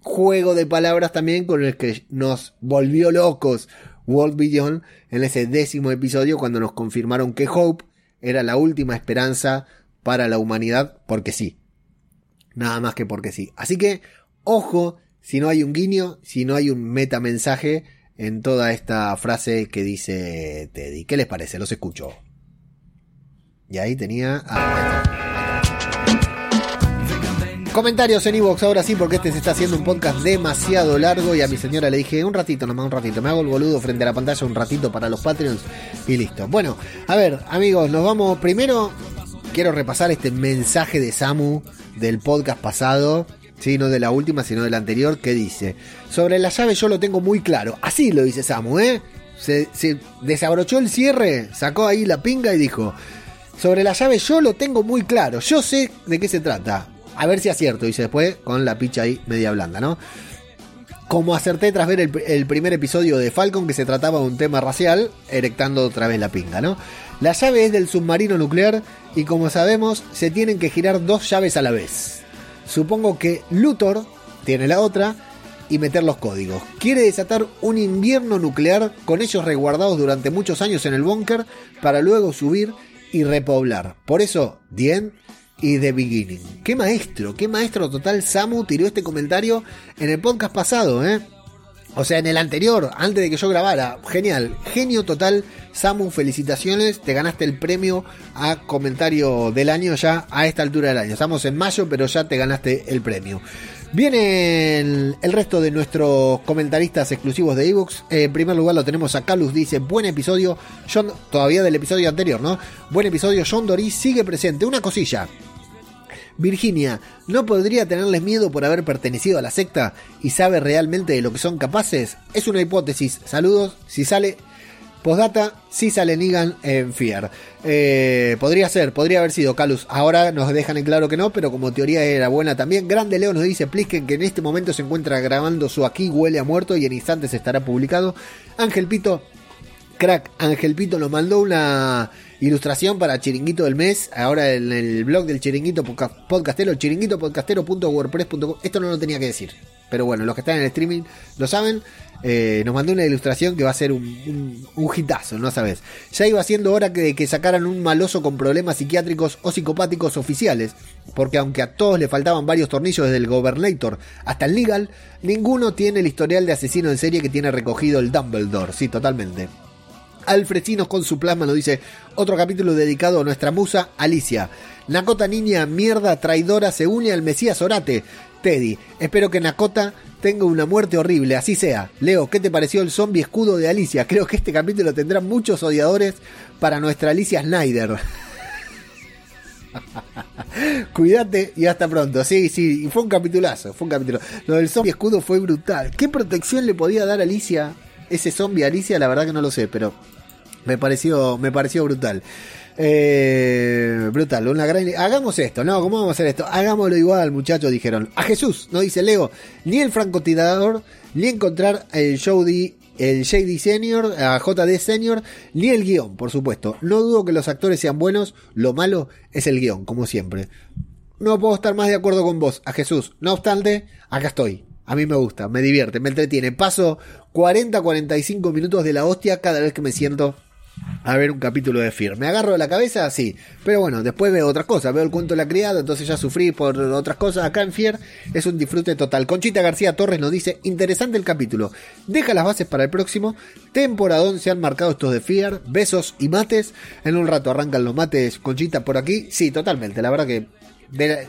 juego de palabras también con el que nos volvió locos World Beyond en ese décimo episodio cuando nos confirmaron que Hope era la última esperanza para la humanidad, porque sí. Nada más que porque sí. Así que, ojo, si no hay un guiño, si no hay un metamensaje en toda esta frase que dice Teddy. ¿Qué les parece? Los escucho. Y ahí tenía... Comentarios en Evox, ahora sí, porque este se está haciendo un podcast demasiado largo y a mi señora le dije un ratito, nomás un ratito, me hago el boludo frente a la pantalla un ratito para los Patreons y listo. Bueno, a ver, amigos, nos vamos. Primero, quiero repasar este mensaje de Samu del podcast pasado no de la última, sino de la anterior, que dice, sobre la llave yo lo tengo muy claro. Así lo dice Samu, ¿eh? Se, desabrochó el cierre, sacó ahí la pinga y dijo, sobre la llave yo lo tengo muy claro, yo sé de qué se trata. A ver si acierto, dice después, con la picha ahí media blanda, ¿no? Como acerté tras ver el, primer episodio de Falcon que se trataba de un tema racial, erectando otra vez la pinga, ¿no? La llave es del submarino nuclear y como sabemos se tienen que girar dos llaves a la vez. Supongo que Luthor tiene la otra y meter los códigos. Quiere desatar un invierno nuclear con ellos resguardados durante muchos años en el búnker para luego subir y repoblar. Por eso, End y The Beginning. Qué maestro, qué maestro total Samu tiró este comentario en el podcast pasado, ¿eh? O sea, en el anterior, antes de que yo grabara. Genial, genio total. Samu, felicitaciones. Te ganaste el premio a comentario del año ya a esta altura del año. Estamos en mayo, pero ya te ganaste el premio. Vienen el resto de nuestros comentaristas exclusivos de ebooks. en primer lugar lo tenemos a Calus, dice, buen episodio, John, todavía del episodio anterior, ¿no? Buen episodio, John Doris sigue presente. Una cosilla, Virginia, ¿no podría tenerles miedo por haber pertenecido a la secta y sabe realmente de lo que son capaces? Es una hipótesis. Saludos. Si sale Postdata, si sale Negan en Fear. Eh, podría ser, podría haber sido Calus. Ahora nos dejan en claro que no, pero como teoría era buena también. Grande Leo nos dice Plisken que en este momento se encuentra grabando su Aquí huele a muerto y en instantes estará publicado. Ángel Pito, crack, Ángel Pito nos mandó una ilustración para Chiringuito del Mes. Ahora en el blog del Chiringuito Podcastero, chiringuitopodcastero.wordpress.com. Esto no lo tenía que decir. Pero bueno, los que están en el streaming lo saben. Eh, nos mandó una ilustración que va a ser un, un, hitazo, ¿no sabes? Ya iba siendo hora que, que sacaran un maloso con problemas psiquiátricos o psicopáticos oficiales, porque aunque a todos le faltaban varios tornillos desde el Governator hasta el Legal, ninguno tiene el historial de asesino en serie que tiene recogido el Dumbledore, sí, totalmente. Alfrecinos con su plasma nos dice otro capítulo dedicado a nuestra musa Alicia. Nakota niña mierda traidora se une al Mesías Orate. Teddy, espero que Nakota tenga una muerte horrible, así sea. Leo, ¿qué te pareció el zombie escudo de Alicia? Creo que este capítulo tendrá muchos odiadores para nuestra Alicia Snyder. Cuídate y hasta pronto. Sí, sí, fue un capitulazo, fue un capítulo. Lo del zombie escudo fue brutal. ¿Qué protección le podía dar Alicia? Ese zombie Alicia, la verdad que no lo sé, pero me pareció, me pareció brutal. Eh, brutal, una gran... Hagamos esto, ¿no? ¿Cómo vamos a hacer esto? Hagámoslo igual, muchachos, dijeron. A Jesús, no dice Leo, ni el francotirador, ni encontrar el el JD Senior, a JD Senior, ni el guion, por supuesto. No dudo que los actores sean buenos, lo malo es el guion, como siempre. No puedo estar más de acuerdo con vos, a Jesús. No obstante, acá estoy. A mí me gusta, me divierte, me entretiene. Paso 40-45 minutos de la hostia cada vez que me siento a ver un capítulo de Fear. ¿Me agarro de la cabeza? Sí. Pero bueno, después veo otras cosas. Veo el cuento de la criada, entonces ya sufrí por otras cosas. Acá en Fear es un disfrute total. Conchita García Torres nos dice, interesante el capítulo. Deja las bases para el próximo. Temporadón se han marcado estos de Fear. Besos y mates. En un rato arrancan los mates, Conchita, por aquí. Sí, totalmente. La verdad que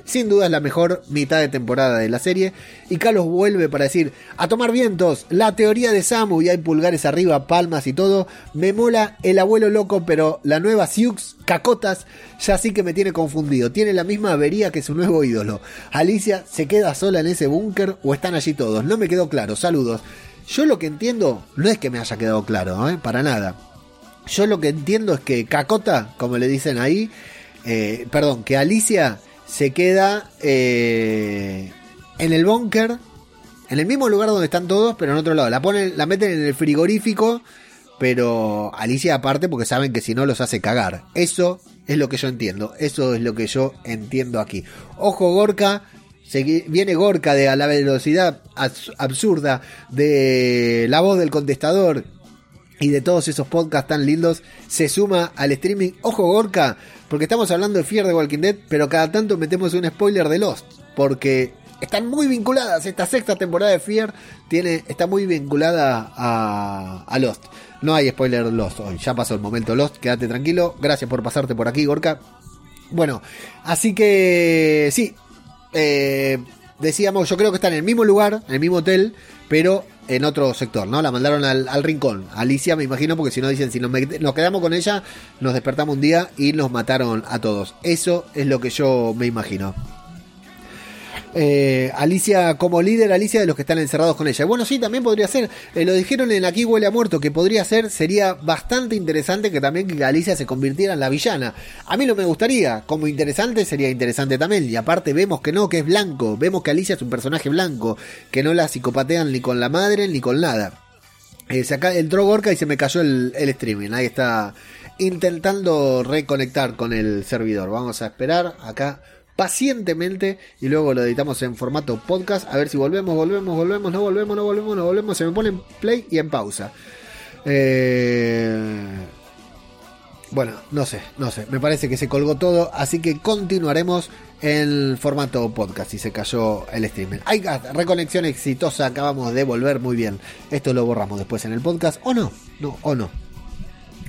sin duda es la mejor mitad de temporada de la serie. Y Carlos vuelve para decir, a tomar vientos, la teoría de Samu, y hay pulgares arriba, palmas y todo. Me mola el abuelo loco, pero la nueva Siux, Cacotas, ya sí que me tiene confundido. Tiene la misma avería que su nuevo ídolo. Alicia se queda sola en ese búnker o están allí todos. No me quedó claro, saludos. Yo lo que entiendo, no es que me haya quedado claro, ¿eh? para nada. Yo lo que entiendo es que Cacota, como le dicen ahí, eh, perdón, que Alicia se queda eh, en el búnker, en el mismo lugar donde están todos, pero en otro lado. La, ponen, la meten en el frigorífico, pero Alicia aparte porque saben que si no los hace cagar. Eso es lo que yo entiendo, eso es lo que yo entiendo aquí. Ojo Gorka, viene Gorka de a la velocidad absurda de la voz del contestador y de todos esos podcasts tan lindos, se suma al streaming. Ojo Gorka, porque estamos hablando de Fear de Walking Dead, pero cada tanto metemos un spoiler de Lost, porque están muy vinculadas. Esta sexta temporada de Fear tiene, está muy vinculada a, a Lost. No hay spoiler Lost hoy, ya pasó el momento Lost, quédate tranquilo. Gracias por pasarte por aquí, Gorka. Bueno, así que sí, eh, decíamos, yo creo que está en el mismo lugar, en el mismo hotel, pero en otro sector, ¿no? La mandaron al, rincón. Alicia, me imagino, porque si no dicen, si nos, quedamos con ella, nos despertamos un día y nos mataron a todos. Eso es lo que yo me imagino. Eh, Alicia como líder, Alicia de los que están encerrados con ella. Bueno, sí, también podría ser. Eh, lo dijeron en Aquí huele a muerto, que podría ser, sería bastante interesante que también Alicia se convirtiera en la villana. A mí no me gustaría, como interesante sería interesante también. Y aparte vemos que no, que es blanco. Vemos que Alicia es un personaje blanco, que no la psicopatean ni con la madre ni con nada. Eh, se acá entró Gorka y se me cayó el, el streaming. Ahí está intentando reconectar con el servidor. Vamos a esperar acá pacientemente y luego lo editamos en formato podcast. A ver si volvemos, volvemos, volvemos, no volvemos, no volvemos, no volvemos. Se me pone en play y en pausa. Eh, bueno, no sé, no sé. Me parece que se colgó todo. Así que continuaremos en formato podcast y se cayó el streaming. Hay reconexión exitosa. Acabamos de volver muy bien. Esto lo borramos después en el podcast. O no, no, o no.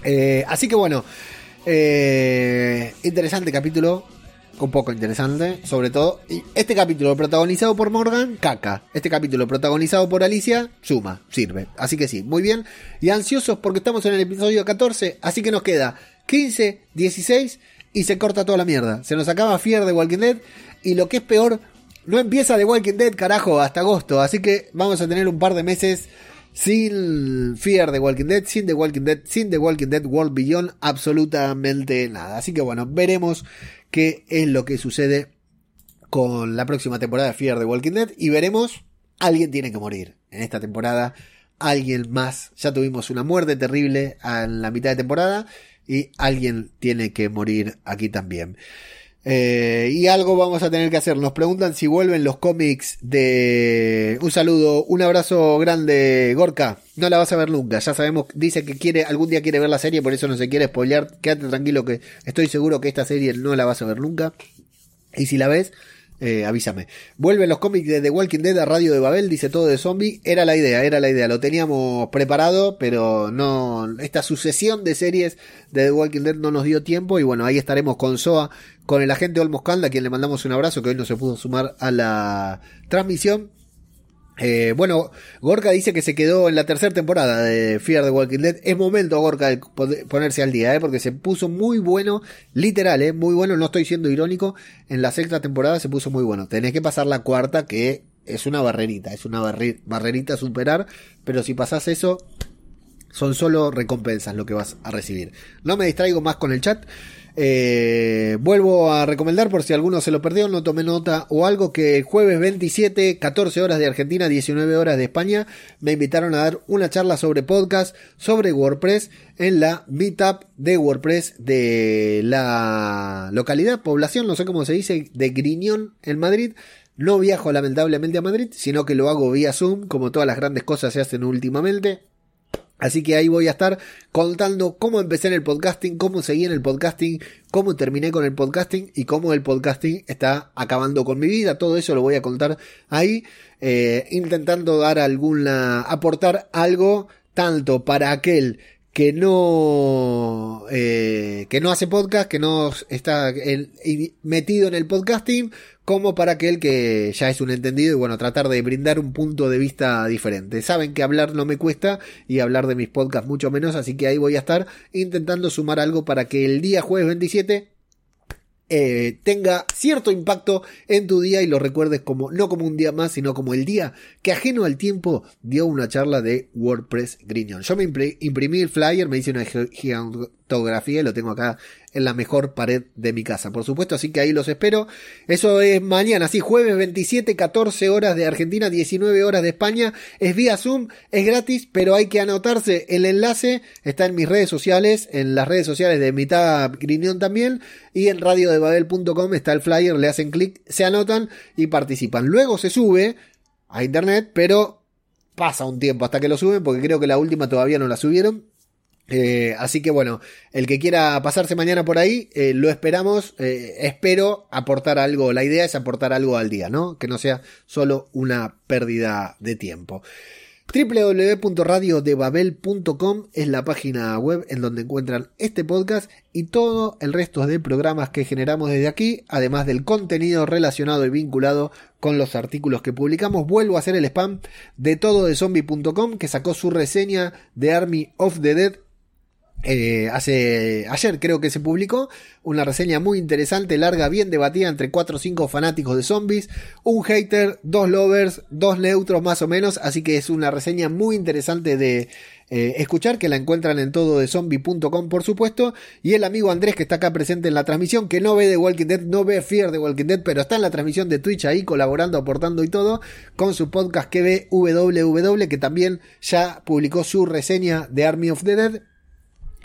Eh, así que bueno. Eh, interesante capítulo un poco interesante, sobre todo. Este capítulo protagonizado por Morgan, caca. Este capítulo protagonizado por Alicia, suma, sirve. Así que sí, muy bien. Y ansiosos porque estamos en el episodio 14, así que nos queda 15, 16 y se corta toda la mierda. Se nos acaba Fear de Walking Dead y lo que es peor, no empieza The Walking Dead, carajo, hasta agosto. Así que vamos a tener un par de meses sin Fear de Walking Dead, sin The Walking Dead, sin The Walking Dead World Beyond, absolutamente nada. Así que bueno, veremos qué es lo que sucede con la próxima temporada de Fear de Walking Dead y veremos, alguien tiene que morir en esta temporada, alguien más, ya tuvimos una muerte terrible en la mitad de temporada y alguien tiene que morir aquí también. Eh, y algo vamos a tener que hacer. Nos preguntan si vuelven los cómics de... Un saludo, un abrazo grande, Gorka. No la vas a ver nunca. Ya sabemos, dice que quiere, algún día quiere ver la serie, por eso no se quiere spoilear. Quédate tranquilo que estoy seguro que esta serie no la vas a ver nunca. Y si la ves, eh, avísame. Vuelven los cómics de The Walking Dead a Radio de Babel, dice todo de zombie. Era la idea, era la idea. Lo teníamos preparado, pero no. Esta sucesión de series de The Walking Dead no nos dio tiempo. Y bueno, ahí estaremos con Soa, con el agente Olmos a quien le mandamos un abrazo, que hoy no se pudo sumar a la transmisión. Eh, bueno, Gorka dice que se quedó en la tercera temporada de Fear the Walking Dead. Es momento, Gorka, de ponerse al día, ¿eh? porque se puso muy bueno, literal, ¿eh? muy bueno, no estoy siendo irónico. En la sexta temporada se puso muy bueno. Tenés que pasar la cuarta, que es una barrerita, es una barrerita a superar, pero si pasás eso, son solo recompensas lo que vas a recibir. No me distraigo más con el chat. Eh, vuelvo a recomendar por si alguno se lo perdió, no tome nota o algo que el jueves 27, 14 horas de Argentina, 19 horas de España, me invitaron a dar una charla sobre podcast, sobre WordPress en la Meetup de WordPress de la localidad, población, no sé cómo se dice, de Griñón en Madrid. No viajo lamentablemente a Madrid, sino que lo hago vía Zoom, como todas las grandes cosas se hacen últimamente. Así que ahí voy a estar contando cómo empecé en el podcasting, cómo seguí en el podcasting, cómo terminé con el podcasting y cómo el podcasting está acabando con mi vida. Todo eso lo voy a contar ahí, eh, intentando dar alguna, aportar algo tanto para aquel que no eh, que no hace podcast, que no está metido en el podcasting, como para aquel que ya es un entendido y bueno, tratar de brindar un punto de vista diferente. Saben que hablar no me cuesta y hablar de mis podcasts mucho menos, así que ahí voy a estar intentando sumar algo para que el día jueves 27 eh, tenga cierto impacto en tu día y lo recuerdes como no como un día más, sino como el día que ajeno al tiempo dio una charla de WordPress Griñón. Yo me imprimí el flyer, me hice una gigantografía y lo tengo acá en la mejor pared de mi casa, por supuesto, así que ahí los espero. Eso es mañana, sí, jueves 27, 14 horas de Argentina, 19 horas de España. Es vía Zoom, es gratis, pero hay que anotarse. El enlace está en mis redes sociales, en las redes sociales de Mitad Griñón también, y en radiodebabel.com está el flyer, le hacen clic, se anotan y participan. Luego se sube a internet, pero pasa un tiempo hasta que lo suben, porque creo que la última todavía no la subieron. Eh, así que bueno, el que quiera pasarse mañana por ahí, eh, lo esperamos. Eh, espero aportar algo. La idea es aportar algo al día, ¿no? Que no sea solo una pérdida de tiempo www.radiodebabel.com es la página web en donde encuentran este podcast y todo el resto de programas que generamos desde aquí, además del contenido relacionado y vinculado con los artículos que publicamos. Vuelvo a hacer el spam de todo de zombie.com que sacó su reseña de Army of the Dead eh, hace ayer creo que se publicó una reseña muy interesante, larga, bien debatida entre 4 o 5 fanáticos de zombies, un hater, dos lovers, dos neutros más o menos, así que es una reseña muy interesante de eh, escuchar, que la encuentran en todo de zombie.com por supuesto, y el amigo Andrés que está acá presente en la transmisión, que no ve de Walking Dead, no ve Fear de Walking Dead, pero está en la transmisión de Twitch ahí colaborando, aportando y todo, con su podcast que ve WWW, que también ya publicó su reseña de Army of the Dead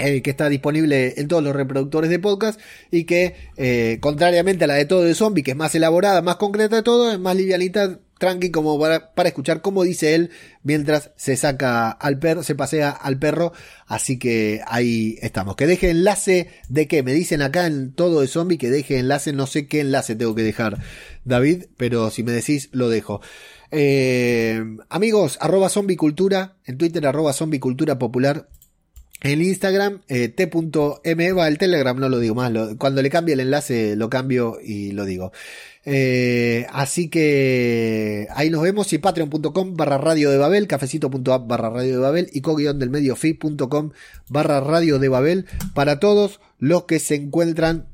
eh, que está disponible en todos los reproductores de podcast y que, eh, contrariamente a la de todo de zombie, que es más elaborada, más concreta de todo, es más livianita, tranqui, como para, para escuchar cómo dice él mientras se saca al perro, se pasea al perro. Así que ahí estamos. Que deje enlace de qué, me dicen acá en todo de zombie que deje enlace, no sé qué enlace tengo que dejar, David, pero si me decís, lo dejo. Eh, amigos, arroba zombicultura, en Twitter arroba zombicultura popular, el Instagram, eh, t.me, va el Telegram, no lo digo más, cuando le cambie el enlace lo cambio y lo digo. Eh, así que ahí nos vemos y patreon.com barra radio de Babel, cafecito.app barra radio de Babel y co del medio fi.com barra radio de Babel para todos los que se encuentran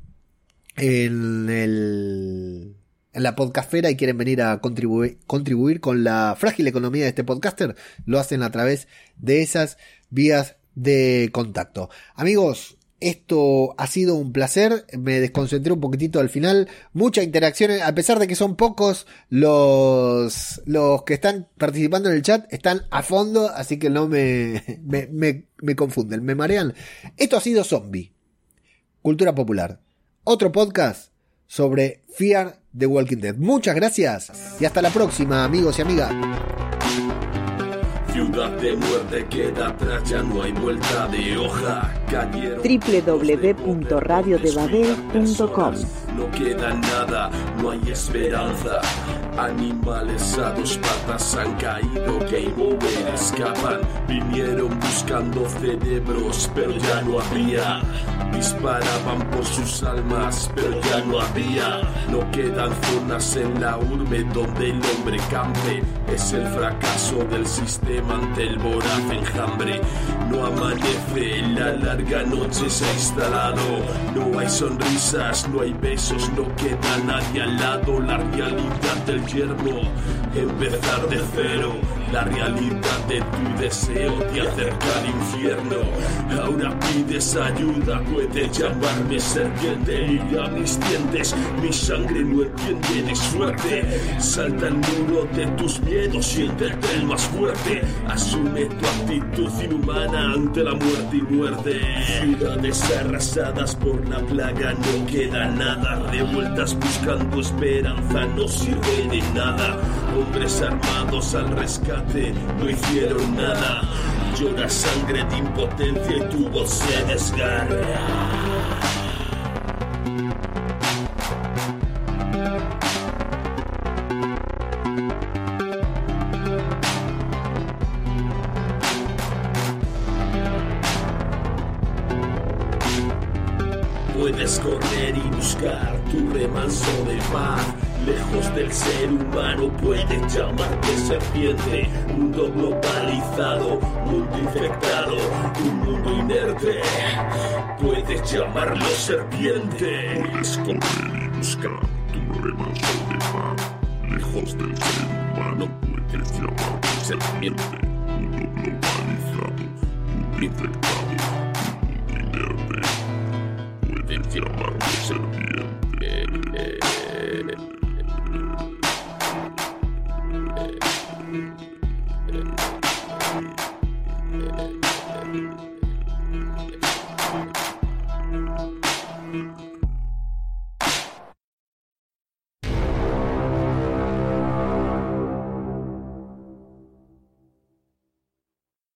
en el en la podcastfera y quieren venir a contribuir, contribuir con la frágil economía de este podcaster, lo hacen a través de esas vías de contacto. Amigos, esto ha sido un placer, me desconcentré un poquitito al final, mucha interacción, a pesar de que son pocos los, los que están participando en el chat, están a fondo, así que no me, me, me, me confunden, me marean. Esto ha sido Zombie, Cultura Popular, otro podcast sobre Fear the Walking Dead. Muchas gracias y hasta la próxima amigos y amigas. Ciudad de muerte queda atrás, ya no hay vuelta de hoja. www.radiodebabel.com No queda nada, no hay esperanza. Animales a dos patas han caído, game over, escapan. Vinieron buscando cerebros, pero ya no había. Disparaban por sus almas, pero ya no había. No quedan zonas en la urbe donde el hombre campe. Es el fracaso del sistema ante el voraz enjambre. No amanece, la larga noche se ha instalado. No hay sonrisas, no hay besos, no queda nadie al lado. La realidad del yermo, empezar de cero. La realidad de tu deseo te acerca al infierno. Ahora pides ayuda, puedes llamarme serpiente. Mira mis dientes, mi sangre no entiende, es fuerte. Salta el muro de tus miedos, siéntete el más fuerte. Asume tu actitud inhumana ante la muerte y muerte. Ciudades arrasadas por la plaga, no queda nada. Revueltas buscando esperanza, no sirve de nada. Hombres armados al rescate, no hicieron nada. Llora sangre de impotencia y tu voz se desgarra. Mundo globalizado, mundo infectado, un mundo inerte. Puedes llamarlo serpiente. Correr